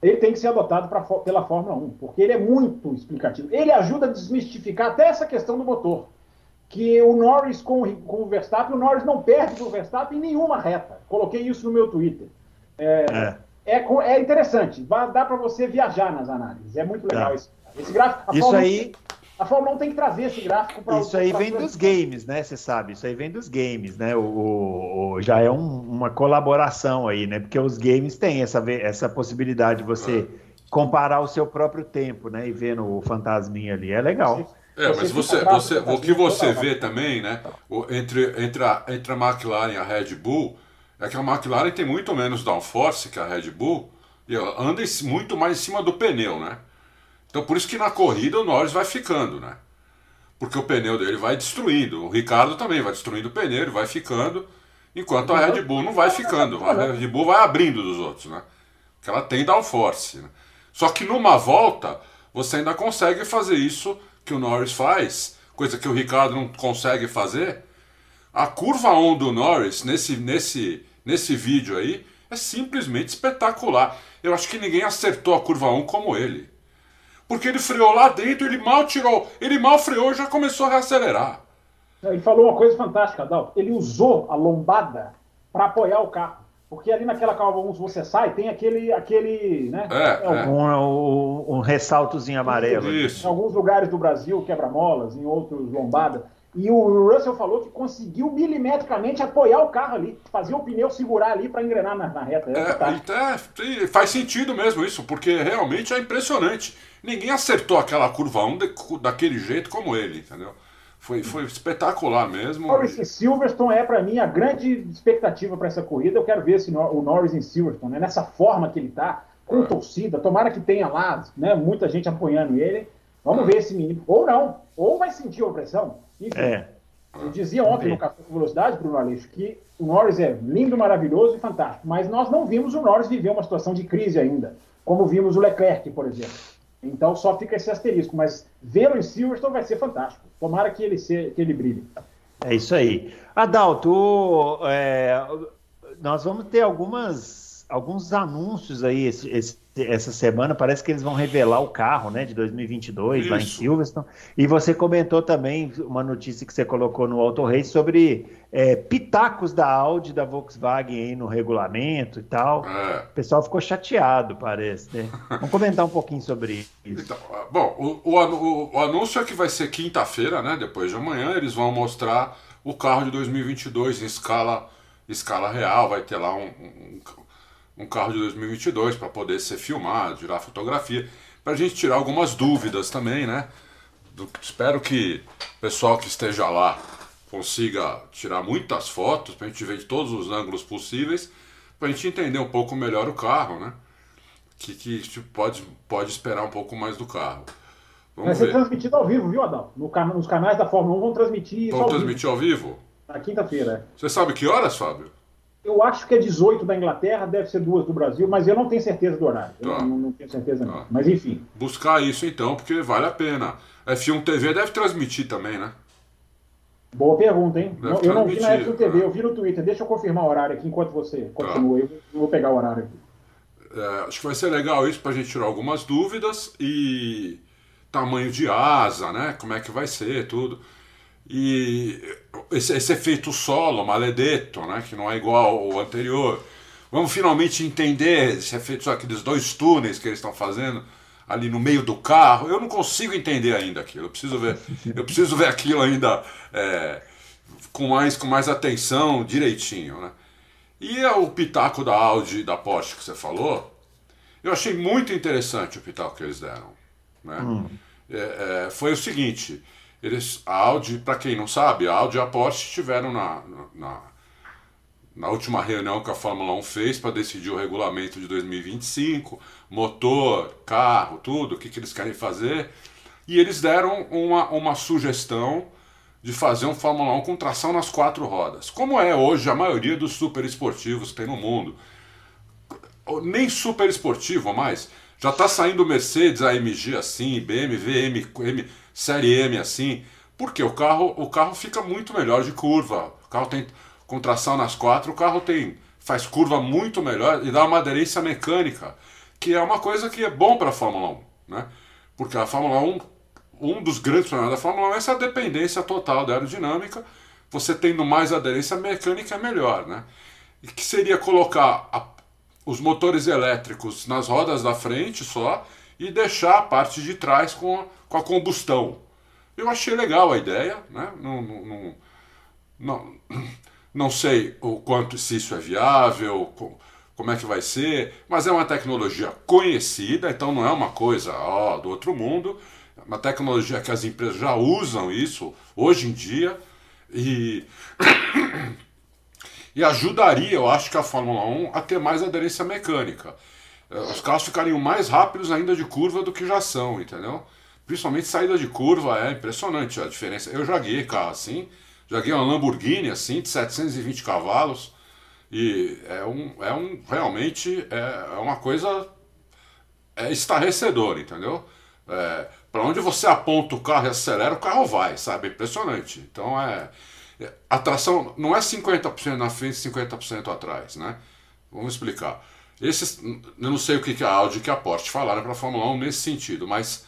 Ele tem que ser adotado pra, pela Fórmula 1, porque ele é muito explicativo. Ele ajuda a desmistificar até essa questão do motor. Que o Norris com, com o Verstappen, o Norris não perde para o Verstappen em nenhuma reta. Coloquei isso no meu Twitter. É, é é, é interessante. Dá para você viajar nas análises. É muito legal tá. esse, esse gráfico. Isso aí. A Fórmula 1 tem que trazer esse gráfico para Isso aí vem dos games, né? Você sabe, isso aí vem dos games, né? O, o, o já é um, uma colaboração aí, né? Porque os games têm essa, essa possibilidade de você comparar o seu próprio tempo, né? E vendo o fantasminha ali. É legal. É, mas você, você, o que você vê também, né? Entre, entre, a, entre a McLaren e a Red Bull é que a McLaren tem muito menos downforce que a Red Bull e anda muito mais em cima do pneu, né? Então por isso que na corrida o Norris vai ficando, né? Porque o pneu dele vai destruindo. O Ricardo também vai destruindo o pneu, ele vai ficando, enquanto a Red Bull não vai ficando. A Red Bull vai abrindo dos outros, né? Porque ela tem downforce. Né? Só que numa volta você ainda consegue fazer isso que o Norris faz, coisa que o Ricardo não consegue fazer. A curva 1 do Norris, nesse, nesse nesse vídeo aí é simplesmente espetacular. Eu acho que ninguém acertou a curva 1 como ele. Porque ele freou lá dentro, ele mal tirou, ele mal freou e já começou a reacelerar. Ele falou uma coisa fantástica, Adalto. Ele usou a lombada para apoiar o carro. Porque ali naquela curva 1, se você sai, tem aquele. aquele né? É, é. Um, um, um ressaltozinho amarelo. Isso. Em alguns lugares do Brasil, quebra-molas, em outros, lombada. E o Russell falou que conseguiu milimetricamente apoiar o carro ali, fazer o pneu segurar ali para engrenar na, na reta. É, É, então, é, faz sentido mesmo isso, porque realmente é impressionante. Ninguém acertou aquela curva 1 de- daquele jeito como ele, entendeu? Foi, foi espetacular mesmo. Norris em Silverstone é, para mim, a grande expectativa para essa corrida. Eu quero ver esse, o Norris em Silverstone, né? nessa forma que ele tá, com torcida. Tomara que tenha lá né, muita gente apoiando ele. Vamos ver esse menino. Ou não. Ou vai sentir a opressão. Enfim, É. Eu dizia ontem no Café com Velocidade, Bruno Aleixo, que o Norris é lindo, maravilhoso e fantástico. Mas nós não vimos o Norris viver uma situação de crise ainda, como vimos o Leclerc, por exemplo. Então só fica esse asterisco. Mas vê-lo em Silverstone vai ser fantástico. Tomara que ele, se, que ele brilhe. É isso aí. Adalto, é, nós vamos ter algumas, alguns anúncios aí esse- esse- essa semana. Parece que eles vão revelar o carro né, de 2022 lá em Isso. Silverstone. E você comentou também uma notícia que você colocou no Auto Race sobre é, pitacos da Audi, da Volkswagen aí no regulamento e tal. É. O pessoal ficou chateado, parece. Né? Vamos comentar um pouquinho sobre isso. Então, ah, bom, o, o- o anúncio é que vai ser quinta-feira, né? Depois de amanhã, eles vão mostrar o carro de 2022 em escala, escala real. Vai ter lá um, um, um carro de 2022 para poder ser filmado, tirar fotografia, para a gente tirar algumas dúvidas também, né? Do- espero que o pessoal que esteja lá consiga tirar muitas fotos para a gente ver de todos os ângulos possíveis, para a gente entender um pouco melhor o carro, né? que, que tipo, pode, pode esperar um pouco mais do carro. Vai Vamos ser ver. transmitido ao vivo, viu, Adão? No nos canais da Fórmula 1 vão transmitir vivo, transmitir ao vivo? na quinta-feira. é. Você sabe que horas, Fábio? Eu acho que é 18 da Inglaterra, deve ser duas do Brasil, mas eu não tenho certeza do horário. Eu Tá. não, não tenho certeza. Tá. Mas enfim. Buscar isso então, porque vale a pena. F1 TV deve transmitir também, né? Boa pergunta, hein? Deve eu não vi na transmitir, F1 TV, é. eu vi no Twitter. Deixa eu confirmar o horário aqui enquanto você continua. Eu vou pegar o horário aqui. É, acho que vai ser legal isso pra gente tirar algumas dúvidas e tamanho de asa, né? Como é que vai ser, tudo. E esse, esse efeito solo, maledetto, né? Que não é igual ao anterior. Vamos finalmente entender esse efeito, aqueles dois túneis que eles estão fazendo ali no meio do carro. Eu não consigo entender ainda aquilo. Eu preciso ver, eu preciso ver aquilo ainda é, com, mais, com mais atenção, direitinho, né? E o pitaco da Audi e da Porsche que você falou, eu achei muito interessante o pitaco que eles deram. Né? É, é, foi o seguinte: eles, a Audi, para quem não sabe, a Audi e a Porsche estiveram na, na, na última reunião que a Fórmula 1 fez para decidir o regulamento de 2025, motor, carro, tudo, o que, que eles querem fazer. E eles deram uma, uma sugestão de fazer um Fórmula 1 com tração nas quatro rodas, como é hoje a maioria dos super esportivos tem no mundo. Nem super esportivo mais. Já está saindo Mercedes AMG assim, BMW M, M, Série M assim. Porque o carro, o carro fica muito melhor de curva. O carro tem com tração nas quatro, o carro tem faz curva muito melhor e dá uma aderência mecânica, que é uma coisa que é bom para a Fórmula 1, né? Porque a Fórmula 1 um dos grandes problemas da Fórmula 1 é essa dependência total da aerodinâmica. Você tendo mais aderência mecânica é melhor, né? E que seria colocar a- os motores elétricos nas rodas da frente só e deixar a parte de trás com a, com a combustão. Eu achei legal a ideia, né? Não, não, não, não, sei o quanto se isso é viável, co- como é que vai ser, mas é uma tecnologia conhecida, então não é uma coisa ó, do outro mundo, é uma tecnologia que as empresas já usam isso hoje em dia e, e ajudaria, eu acho que a Fórmula 1 a ter mais aderência mecânica. Eh, Os carros ficariam mais rápidos ainda de curva do que já são, entendeu? Principalmente saída de curva, é impressionante a diferença. Eu já carro assim, já uma Lamborghini assim, de 720 cavalos, e é um, é um realmente é, é uma coisa é estarrecedor, entendeu? É, para onde você aponta o carro e acelera, o carro vai, sabe? É impressionante. Então é. A tração não é 50% na frente e 50% atrás, né? Vamos explicar. Esses, eu não sei o que, a Audi e a Porsche falaram para a Fórmula 1 nesse sentido, mas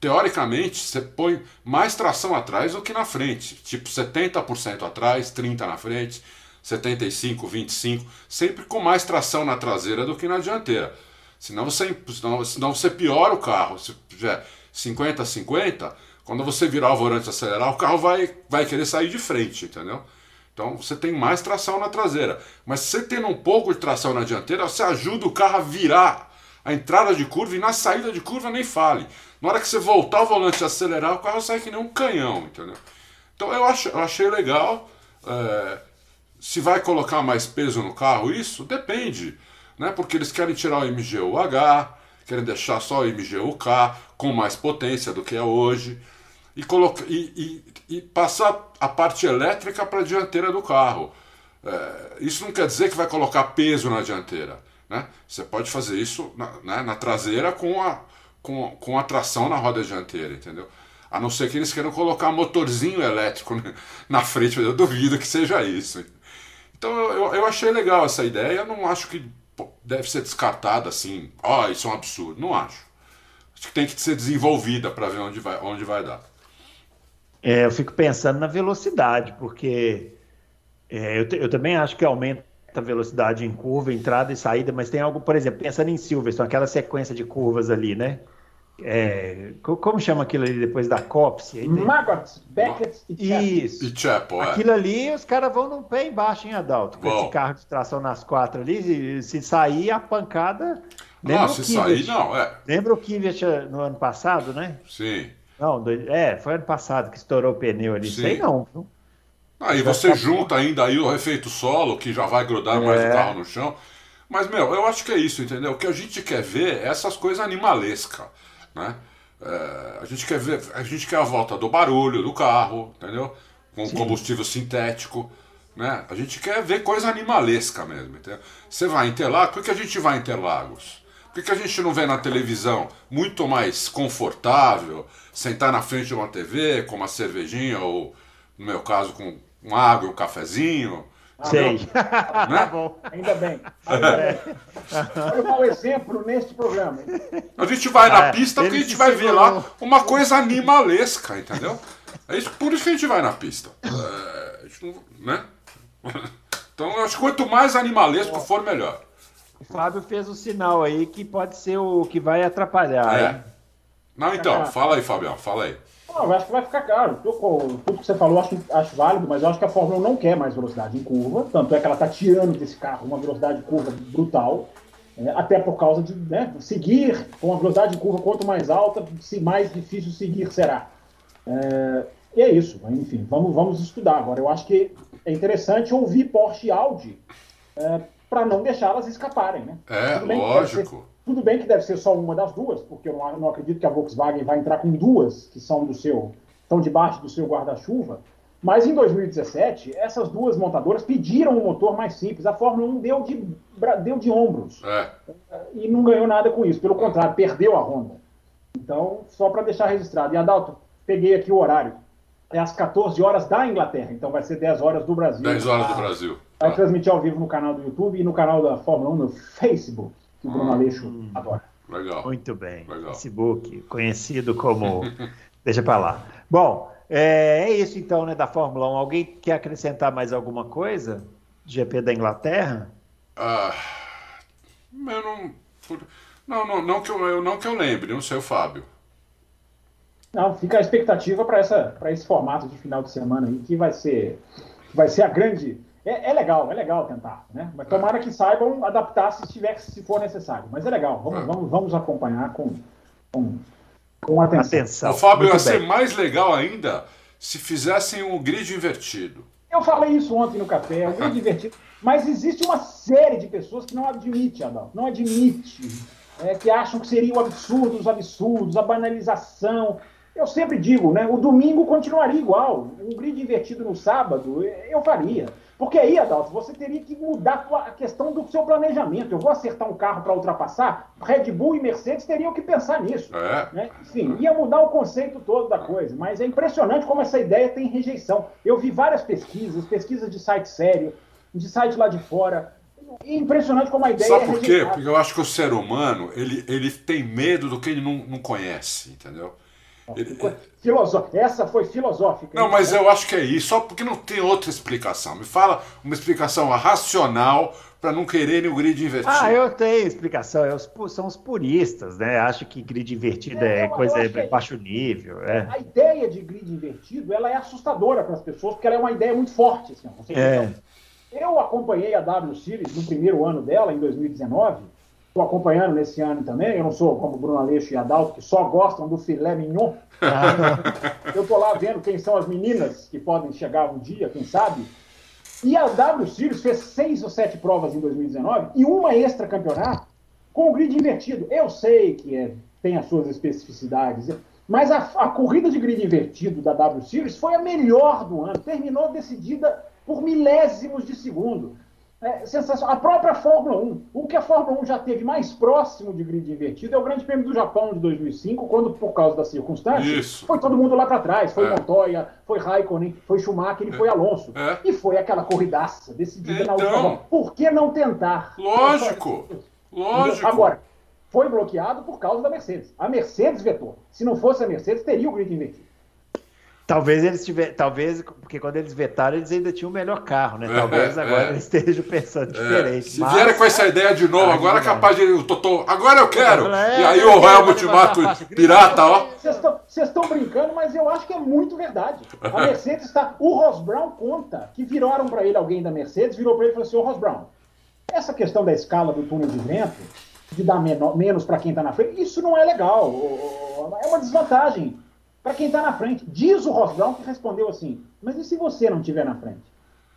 teoricamente você põe mais tração atrás do que na frente, tipo 70% atrás, 30% na frente, 75, 25, sempre com mais tração na traseira do que na dianteira. Senão você, senão, senão você piora o carro. Se tiver 50 50, quando você virar o volante acelerar, o carro vai, vai querer sair de frente, entendeu? Então você tem mais tração na traseira. Mas você tendo um pouco de tração na dianteira, você ajuda o carro a virar a entrada de curva e na saída de curva nem fale. Na hora que você voltar o volante e acelerar, o carro sai que nem um canhão, entendeu? Então eu, ach, eu achei legal. É, se vai colocar mais peso no carro, isso depende. Né? Porque eles querem tirar o MGU-H, querem deixar só o MGU-K com mais potência do que é hoje e, coloca, e, e, e passar a parte elétrica para a dianteira do carro. É, isso não quer dizer que vai colocar peso na dianteira. Né? Você pode fazer isso na, né, na traseira com a, com, com a tração na roda dianteira, entendeu? A não ser que eles queiram colocar motorzinho elétrico na frente, eu duvido que seja isso. Então eu, eu achei legal essa ideia, não acho que deve ser descartada assim, ó, oh, isso é um absurdo. Não acho. Acho que tem que ser desenvolvida para ver onde vai, onde vai dar. É, eu fico pensando na velocidade, porque é, eu, eu, também acho que aumenta a velocidade em curva, entrada e saída, mas tem algo, por exemplo, pensando em Silverstone, aquela sequência de curvas ali, né? É, como chama aquilo ali depois da Copse? Maggot, Beckett e Chapel. Isso. E Chapel, é. Aquilo ali, os caras vão no pé embaixo em Adalto, com Bom. esse carro de tração nas quatro ali. Se sair a pancada. Não, se sair, não, é. Lembra o Kvyat no ano passado, né? Sim. Não, é, foi ano passado que estourou o pneu ali. Sim. Sei não. Viu? Aí você junta ainda aí o efeito solo, que já vai grudar mais é. o carro no chão. Mas, meu, eu acho que é isso, entendeu? O que a gente quer ver é essas coisas animalescas, né? É, a gente quer ver, a gente quer a volta do barulho do carro, entendeu? Com Sim. combustível sintético, né? A gente quer ver coisa animalesca mesmo, entendeu? Você vai em Interlagos, por que a gente vai em Interlagos? Por que a gente não vê na televisão muito mais confortável, sentar na frente de uma TV com uma cervejinha ou, no meu caso, com uma água e um cafezinho? Sei. Né? Tá bom. Ainda bem. Ainda bem. Olha o mau exemplo neste programa. A gente vai na é, pista porque a gente vai ver lá uma coisa animalesca, entendeu? É isso, por isso que a gente vai na pista. É, né? Então eu acho que quanto mais animalesco for, melhor. O Fábio fez o sinal aí que pode ser o que vai atrapalhar. É. Não, então, fala aí, Fabião, fala aí. Não, eu acho que vai ficar caro. Tudo que você falou acho, acho válido, mas eu acho que a Fórmula 1 não quer mais velocidade em curva. Tanto é que ela está tirando desse carro uma velocidade de curva brutal. É, até por causa de né, seguir com a velocidade de curva quanto mais alta, se mais difícil seguir será. É, e é isso. Enfim, vamos, vamos estudar. Agora, eu acho que é interessante ouvir Porsche e Audi é, para não deixá-las escaparem. Né? É, lógico. Tudo bem que deve ser só uma das duas, porque eu não, não acredito que a Volkswagen vai entrar com duas que são do seu, estão debaixo do seu guarda-chuva. Mas em 2017, essas duas montadoras pediram um motor mais simples. A Fórmula 1 deu de, deu de ombros. É. E não ganhou nada com isso. Pelo contrário, perdeu a Honda. Então, só para deixar registrado. E Adalto, peguei aqui o horário. É às 14 horas da Inglaterra. Então vai ser 10 horas do Brasil. 10 horas do Brasil. Vai transmitir ao vivo no canal do YouTube e no canal da Fórmula 1 no Facebook que o Bruno Aleixo hum, adora. Legal. Muito bem. Legal. Facebook, conhecido como. Deixa para lá. Bom, é, é, isso então, né, da Fórmula 1. Alguém quer acrescentar mais alguma coisa? GP da Inglaterra? Ah, eu não, não, não, não, que eu, não que eu lembre, não sei o Fábio. Não, fica a expectativa para esse formato de final de semana aí, que vai ser, vai ser a grande é, é, legal, é legal tentar, né? Mas tomara que saibam adaptar se tiver, se for necessário. Mas é legal, vamos, vamos, vamos acompanhar com, com, com atenção. atenção. O Fábio, ia ser mais legal ainda se fizessem um grid invertido. Eu falei isso ontem no café, um grid invertido. Mas existe uma série de pessoas que não admite, Adão, não admite, é, que acham que seria o absurdo dos absurdos, a banalização. Eu sempre digo, né? O domingo continuaria igual. Um grid invertido no sábado, eu faria. Porque aí, Adalto, você teria que mudar a questão do seu planejamento. Eu vou acertar um carro para ultrapassar, Red Bull e Mercedes teriam que pensar nisso. É. Né? Enfim, ia mudar o conceito todo da coisa. Mas é impressionante como essa ideia tem rejeição. Eu vi várias pesquisas, pesquisas de site sério, de site lá de fora. É impressionante como a ideia Sabe é por quê? Porque eu acho que o ser humano, ele, ele tem medo do que ele não, não conhece, entendeu? Essa foi filosófica. Não, mas eu acho que é isso, só porque não tem outra explicação. Me fala uma explicação racional para não quererem o grid invertido. Ah, eu tenho explicação. Eu, são os puristas, né? Acho que grid invertido é, é coisa de é baixo nível. É. A ideia de grid invertido ela é assustadora para as pessoas, porque ela é uma ideia muito forte. Assim, é. Eu acompanhei a W Series no primeiro ano dela, em 2019 estou acompanhando nesse ano também. Eu não sou como Bruno Aleixo e Adalto, que só gostam do filé mignon. eu estou lá vendo quem são as meninas que podem chegar um dia, quem sabe. E a W Series fez seis ou sete provas em 2019 e uma extra campeonato com o grid invertido. Eu sei que é, tem as suas especificidades, mas a, a corrida de grid invertido da W Series foi a melhor do ano. Terminou decidida por milésimos de segundo. É, sensacional. A própria Fórmula 1. O que a Fórmula 1 já teve mais próximo de grid invertido é o Grande Prêmio do Japão de 2005, quando, por causa das circunstâncias, Isso. foi todo mundo lá para trás. Foi é. Montoya, foi Raikkonen, foi Schumacher e é. foi Alonso. É. E foi aquela corridaça decidida então, na última volta. Por que não tentar? Lógico. Lógico. Agora, foi bloqueado por causa da Mercedes. A Mercedes vetou. Se não fosse a Mercedes, teria o grid invertido. Talvez eles tivessem, talvez, porque quando eles vetaram, eles ainda tinham o melhor carro, né? Talvez é, agora é. eles estejam pensando é. diferente. Se mas... vierem com essa ideia de novo, agora é capaz de. O Totô, agora eu quero! e aí o Royal Multimato pirata, ó. Vocês estão brincando, mas eu acho que é muito verdade. A Mercedes está. O Ross Brown conta que viraram para ele alguém da Mercedes, virou para ele e falou assim: Ô Ross Brown, essa questão da escala do túnel de vento, de dar menor, menos para quem está na frente, isso não é legal. É uma desvantagem para quem está na frente. Diz o Ross Brown que respondeu assim, mas e se você não estiver na frente?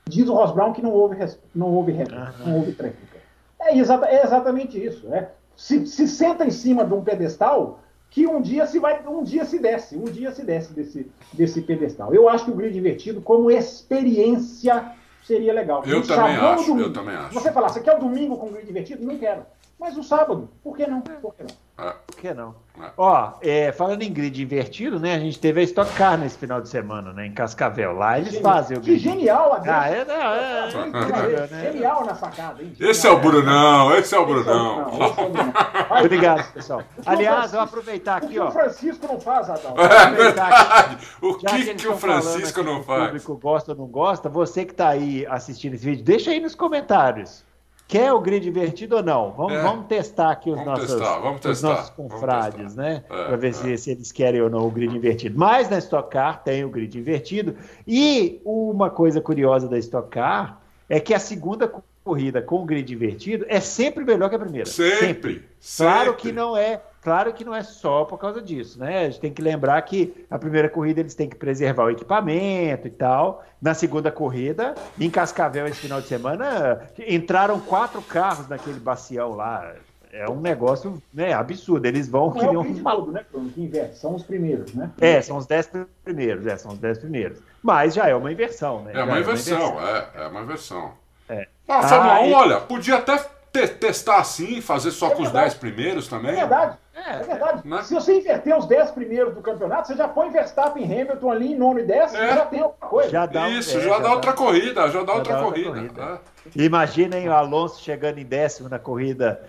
Diz o Ross Brown que não houve, não houve réplica, não houve tréplica. É, exata, é exatamente isso. É. Se, se senta em cima de um pedestal que um dia se vai, um dia se desce, um dia se desce desse, desse pedestal. Eu acho que o grid invertido, como experiência, seria legal. Eu também acho, eu também acho. Você falar, você quer o domingo com grid invertido? Não quero. Mas o sábado, por que não? Por que não? É. Por que não? É. Ó, é, falando em grid invertido, né? A gente teve a Stock Car nesse final de semana, né? Em Cascavel. Lá eles genial. fazem o grid. Que genial, Adriano. Ah, é, não, é, é, Genial na sacada, hein? Esse é o Brunão, esse é o Brunão. Obrigado, pessoal. Aliás, vou aproveitar aqui, ó. O que o Francisco não faz, Adão? É verdade. O que, que o Francisco não faz? O público gosta ou não gosta, você que tá aí assistindo esse vídeo, deixa aí nos comentários. Quer o grid invertido ou não? Vamos, é. vamos testar aqui os vamos nossos, testar, vamos testar, os nossos confrades, né? É, Para ver é. se, se, eles querem ou não o grid invertido. Mas na Stock Car tem o grid invertido. E uma coisa curiosa da Stock Car é que a segunda corrida com o grid invertido é sempre melhor que a primeira. Sempre. sempre. Claro que não é Claro que não é só por causa disso, né? A gente tem que lembrar que a primeira corrida eles têm que preservar o equipamento e tal. Na segunda corrida, em Cascavel esse final de semana, entraram quatro carros naquele bacião lá. É um negócio né, absurdo. Eles vão. Não é o um... todo, né, Bruno? Que inverte. São os primeiros, né? É, são os dez primeiros, é, são os dez primeiros. Mas já é uma inversão, né? É uma, inversão, é uma inversão, é, é uma inversão. É. Ah, Fórmula ah, 1, olha, podia até te testar assim, fazer só é com verdade. os 10 primeiros também. É verdade. É, é verdade. Né? Se você inverter os 10 primeiros do campeonato, você já põe Verstappen e Hamilton ali em nono e 10, é. já tem alguma coisa. Já dá, Isso, é, já, já, dá outra corrida, já dá já outra dá corrida. Outra corrida. É. Imaginem o Alonso chegando em décimo na corrida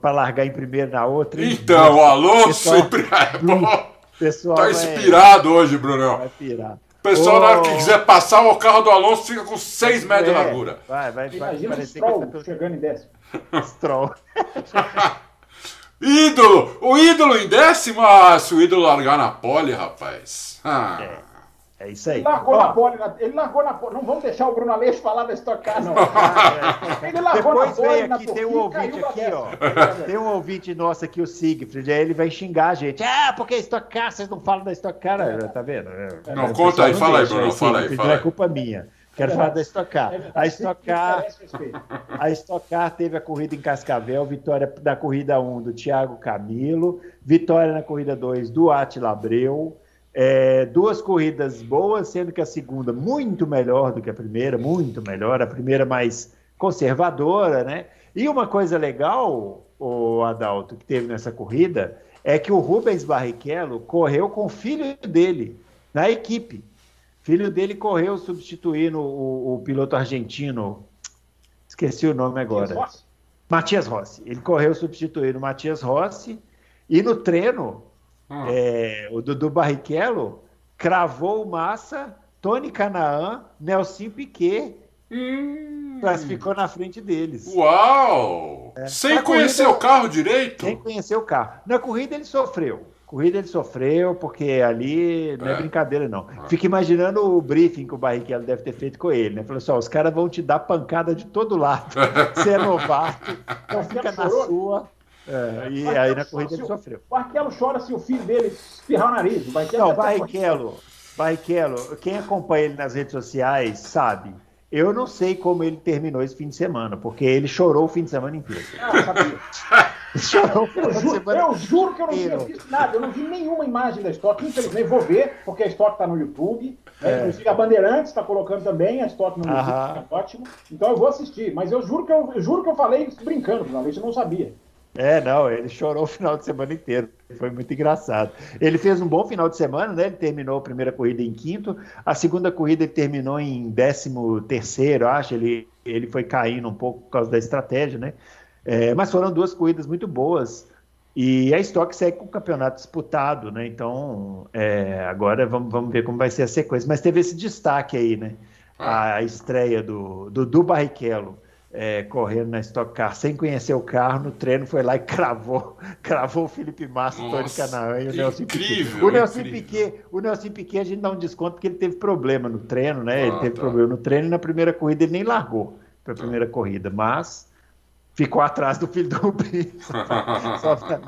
para largar em primeiro na outra. Então, o Alonso pessoal, sempre é bom. Pessoal tá inspirado hoje, Brunão. Vai pirar. O pessoal, oh. na hora que quiser passar, o carro do Alonso fica com 6 metros de largura. Vai, vai, vai. Imagina o Stroll tá... chegando em décimo. Stroll. ídolo! O ídolo em décimo? Ah, se o ídolo largar na pole, rapaz. Ah. É. É isso aí. Ele largou, na pole, ele largou na pole. Não vamos deixar o Bruno Aleixo falar da Stock Car, não. ele largou Depois na pole, vem aqui, tem um ouvinte aqui, ó. Tem um ouvinte nosso aqui, o Siegfried. Aí ele vai xingar a gente. Ah, porque Stock Car, vocês não falam da Stock Car. Tá vendo? Não, conta aí, fala aí, Bruno. Fala aí, fala aí. Não é culpa minha. Quero é falar da Stock Car. É a Stock Car, a Stock Car teve a corrida em Cascavel, vitória da corrida 1 do Thiago Camilo, vitória na corrida 2 do Atila Abreu, É, duas corridas boas, sendo que a segunda muito melhor do que a primeira, muito melhor, a primeira mais conservadora, né? E uma coisa legal, o Adalto, que teve nessa corrida, é que o Rubens Barrichello correu com o filho dele na equipe. Filho dele correu substituindo o, o piloto argentino, esqueci o nome agora. Matias Rossi. Matias Rossi. Ele correu substituindo o Matias Rossi e no treino Hum. É, o Dudu Barrichello cravou o Massa, Tony Canaan, Nelson Piquet. Hum. Classificou na frente deles. Uau! É. Sem conhecer corrida, o carro direito? Sem conhecer o carro. Na corrida ele sofreu. Corrida ele sofreu, porque ali não é, é brincadeira, não. É. Fica imaginando o briefing que o Barrichello deve ter feito com ele, né? Falou assim: ó, os caras vão te dar pancada de todo lado. Você é novato, então fica na sua. É, e aí na corrida ele sofreu. O Barrichello chora se o filho dele espirrar o nariz. O Barrichello não, Barrichello, Barrichello, quem acompanha ele nas redes sociais sabe. Eu não sei como ele terminou esse fim de semana, porque ele chorou o fim de semana inteiro. Ah, sabia. chorou o fim de semana Eu juro que eu não tinha visto nada, eu não vi nenhuma imagem da Stock. Infelizmente, vou ver, porque a Stock está no YouTube. É. Inclusive, a Bandeirantes está colocando também a Stock no YouTube, tá ótimo. Então eu vou assistir. Mas eu juro que eu, eu juro que eu falei brincando, finalmente, eu não sabia. É, não, ele chorou o final de semana inteiro. Foi muito engraçado. Ele fez um bom final de semana, né? Ele terminou a primeira corrida em quinto, a segunda corrida ele terminou em décimo terceiro, acho. Ele, ele foi caindo um pouco por causa da estratégia, né? É, mas foram duas corridas muito boas. E a Stock segue com o campeonato disputado, né? Então, é, agora vamos, vamos ver como vai ser a sequência. Mas teve esse destaque aí, né? A estreia do, do, do Barrichello é, correndo na Stock Car sem conhecer o carro, no treino foi lá e cravou, cravou o Felipe Massa, o Tony Canaan e o Nelson Piquet. O Nelson Piquet, o Nelson Piquet a gente dá um desconto porque ele teve problema no treino, né? Ah, ele teve tá. problema no treino e na primeira corrida ele nem largou para a tá. primeira corrida, mas ficou atrás do filho do Rubinho. só pra,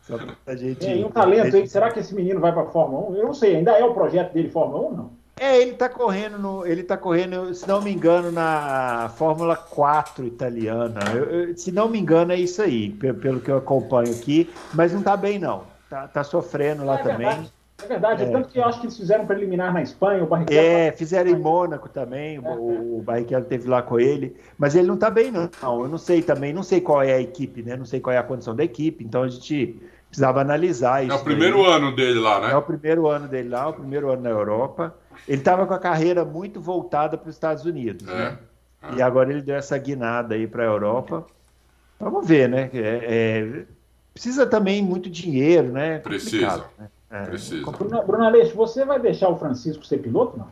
só pra gente. É, e um talento, hein? Será que esse menino vai para a Fórmula 1? Eu não sei, ainda é o projeto dele Fórmula 1 não? É, ele tá correndo, no, ele tá correndo, se não me engano, na Fórmula 4 italiana. Eu, eu, se não me engano, é isso aí, pelo, pelo, que eu acompanho aqui, mas não tá bem, não. Tá, tá sofrendo lá é também. Verdade. É verdade, é. tanto que eu acho que eles fizeram preliminar na Espanha, o Barrichello. É, fizeram em Mônaco também, é, o, o Barrichello teve lá com ele, mas ele não tá bem, não. não. Eu não sei também, não sei qual é a equipe, né? Não sei qual é a condição da equipe, então a gente precisava analisar isso. É o primeiro ano dele lá, né? É o primeiro ano dele lá, o primeiro ano na Europa. Ele estava com a carreira muito voltada para os Estados Unidos, é. né? É. E agora ele deu essa guinada aí para a Europa. Vamos ver, né? É, é, precisa também muito dinheiro, né? Precisa. Né? É. Precisa. Bruno, Bruno Aleixo, você vai deixar o Francisco ser piloto, não?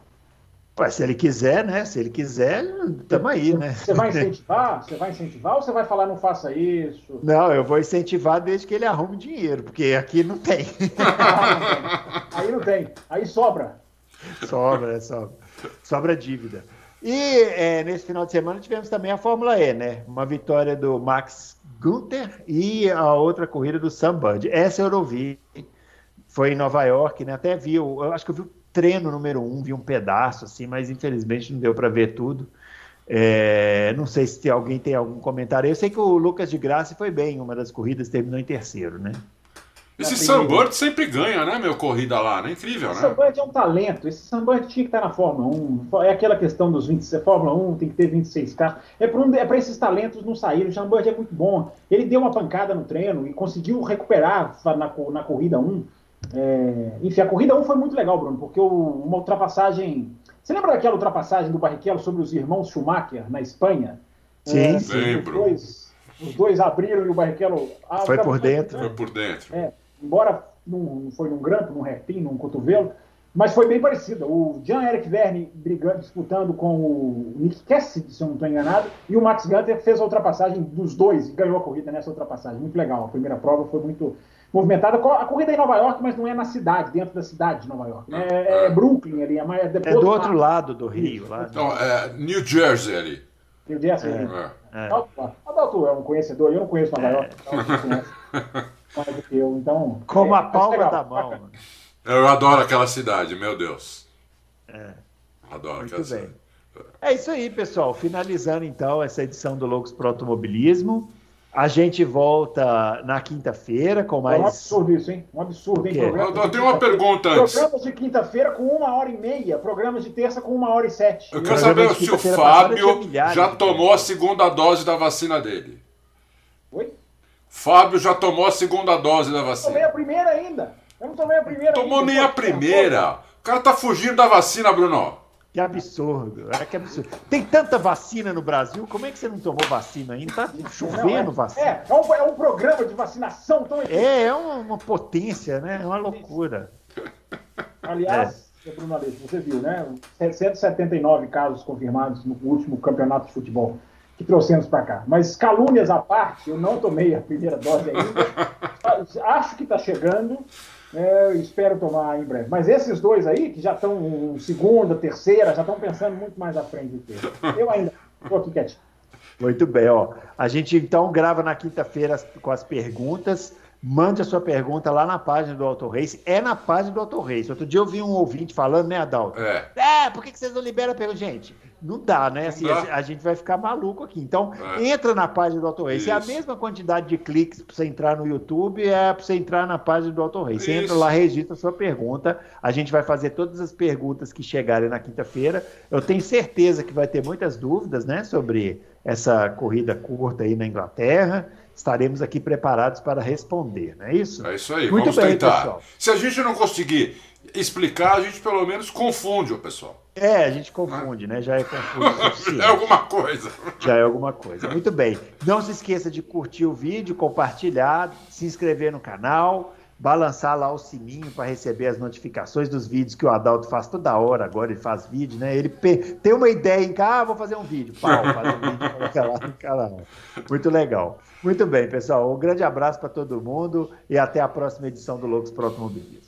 Ué, se ele quiser, né? Se ele quiser, estamos aí, né? Você vai incentivar? Você vai incentivar ou você vai falar não faça isso? Não, eu vou incentivar desde que ele arrume dinheiro, porque aqui não tem. aí não tem. Aí sobra. Sobra, é, sobra. Sobra dívida. E é, nesse final de semana tivemos também a Fórmula E, né? Uma vitória do Max Gunther e a outra corrida do Sam Bud. Essa eu não vi. Foi em Nova York, né? Até vi, eu acho que eu vi o treino número um, vi um pedaço, assim, mas infelizmente não deu para ver tudo. É, não sei se alguém tem algum comentário. Eu sei que o Lucas de Graça foi bem em uma das corridas, terminou em terceiro, né? Esse Sunbird sempre ganha, né, meu? Corrida lá, né? Incrível, esse né? Sunbird é um talento. Esse Sunbird tinha que estar na Fórmula 1. É aquela questão dos 26. Fórmula 1 tem que ter 26 carros. É para um, é esses talentos não saírem. O Sunbird é muito bom. Ele deu uma pancada no treino e conseguiu recuperar na, na corrida 1. É, enfim, a corrida 1 foi muito legal, Bruno, porque o, uma ultrapassagem. Você lembra daquela ultrapassagem do Barrichello sobre os irmãos Schumacher na Espanha? Sim, é, sim. Lembro. Os dois, os dois abriram e o Barrichello. foi por dentro. Foi por dentro. É embora não foi num grampo, num repim, num cotovelo, mas foi bem parecida. O Jean-Eric Verne brigando, disputando com o Nick Cassidy, se eu não estou enganado, e o Max Gunter fez a ultrapassagem dos dois e ganhou a corrida nessa ultrapassagem. Muito legal. A primeira prova foi muito movimentada. A corrida é em Nova York, mas não é na cidade, dentro da cidade de Nova York. É, é, é Brooklyn ali, é, mais, é, é do outro lado do Rio. Lá então, é New Jersey ali. New Jersey. É. É. Adalto é um conhecedor, eu não conheço Nova York. Então, mais do que eu. Então, Como é, a palma da mão. Eu adoro aquela cidade, meu Deus. É. Adoro Muito aquela bem. cidade. É isso aí, pessoal. Finalizando então essa edição do Loucos para Automobilismo. A gente volta na quinta-feira com mais. É um absurdo isso, hein? Um absurdo, hein? Eu, eu tenho uma pergunta antes. Programas de quinta-feira com uma hora e meia, programas de terça com uma hora e sete. Eu quero saber se o Fábio já tomou a segunda dose da vacina dele. Fábio já tomou a segunda dose da vacina. Eu tomei a primeira ainda. Eu não tomei a primeira Tomou ainda. nem a primeira. O cara tá fugindo da vacina, Bruno. Que absurdo, é que absurdo. Tem tanta vacina no Brasil, como é que você não tomou vacina ainda? Tá chovendo é, vacina. É, é um, é um programa de vacinação tão É, é uma, uma potência, né? É uma loucura. Aliás, é. Bruno Aleixo, você viu, né? 179 casos confirmados no último campeonato de futebol que trouxemos para cá. Mas calúnias à parte, eu não tomei a primeira dose ainda. Acho que está chegando. É, espero tomar em breve. Mas esses dois aí, que já estão segunda, terceira, já estão pensando muito mais à frente do que eu. Eu ainda estou aqui quietinho. Muito bem, ó. A gente então grava na quinta-feira com as perguntas. Mande a sua pergunta lá na página do Auto Race. É na página do Auto Race. Outro dia eu vi um ouvinte falando, né, Adalto? É. É, por que vocês não liberam a pergunta? Gente, não dá, né? Assim, dá. A gente vai ficar maluco aqui. Então, é. entra na página do Auto Race. Isso. É a mesma quantidade de cliques para você entrar no YouTube, é para você entrar na página do Auto Race. Você entra lá, registra a sua pergunta. A gente vai fazer todas as perguntas que chegarem na quinta-feira. Eu tenho certeza que vai ter muitas dúvidas, né, sobre essa corrida curta aí na Inglaterra estaremos aqui preparados para responder, não é isso? É isso aí, Muito vamos bem, tentar. Pessoal. Se a gente não conseguir explicar, a gente pelo menos confunde o pessoal. É, a gente confunde, né? Já é confuso. é alguma coisa. Já é alguma coisa. Muito bem. Não se esqueça de curtir o vídeo, compartilhar, se inscrever no canal, balançar lá o sininho para receber as notificações dos vídeos que o Adalto faz toda hora. Agora ele faz vídeo, né? Ele tem uma ideia em casa, ah, vou fazer um vídeo. Pau, faz um vídeo coloca lá no canal. Muito legal. Muito bem, pessoal. Um grande abraço para todo mundo e até a próxima edição do Loucos para Automobilismo.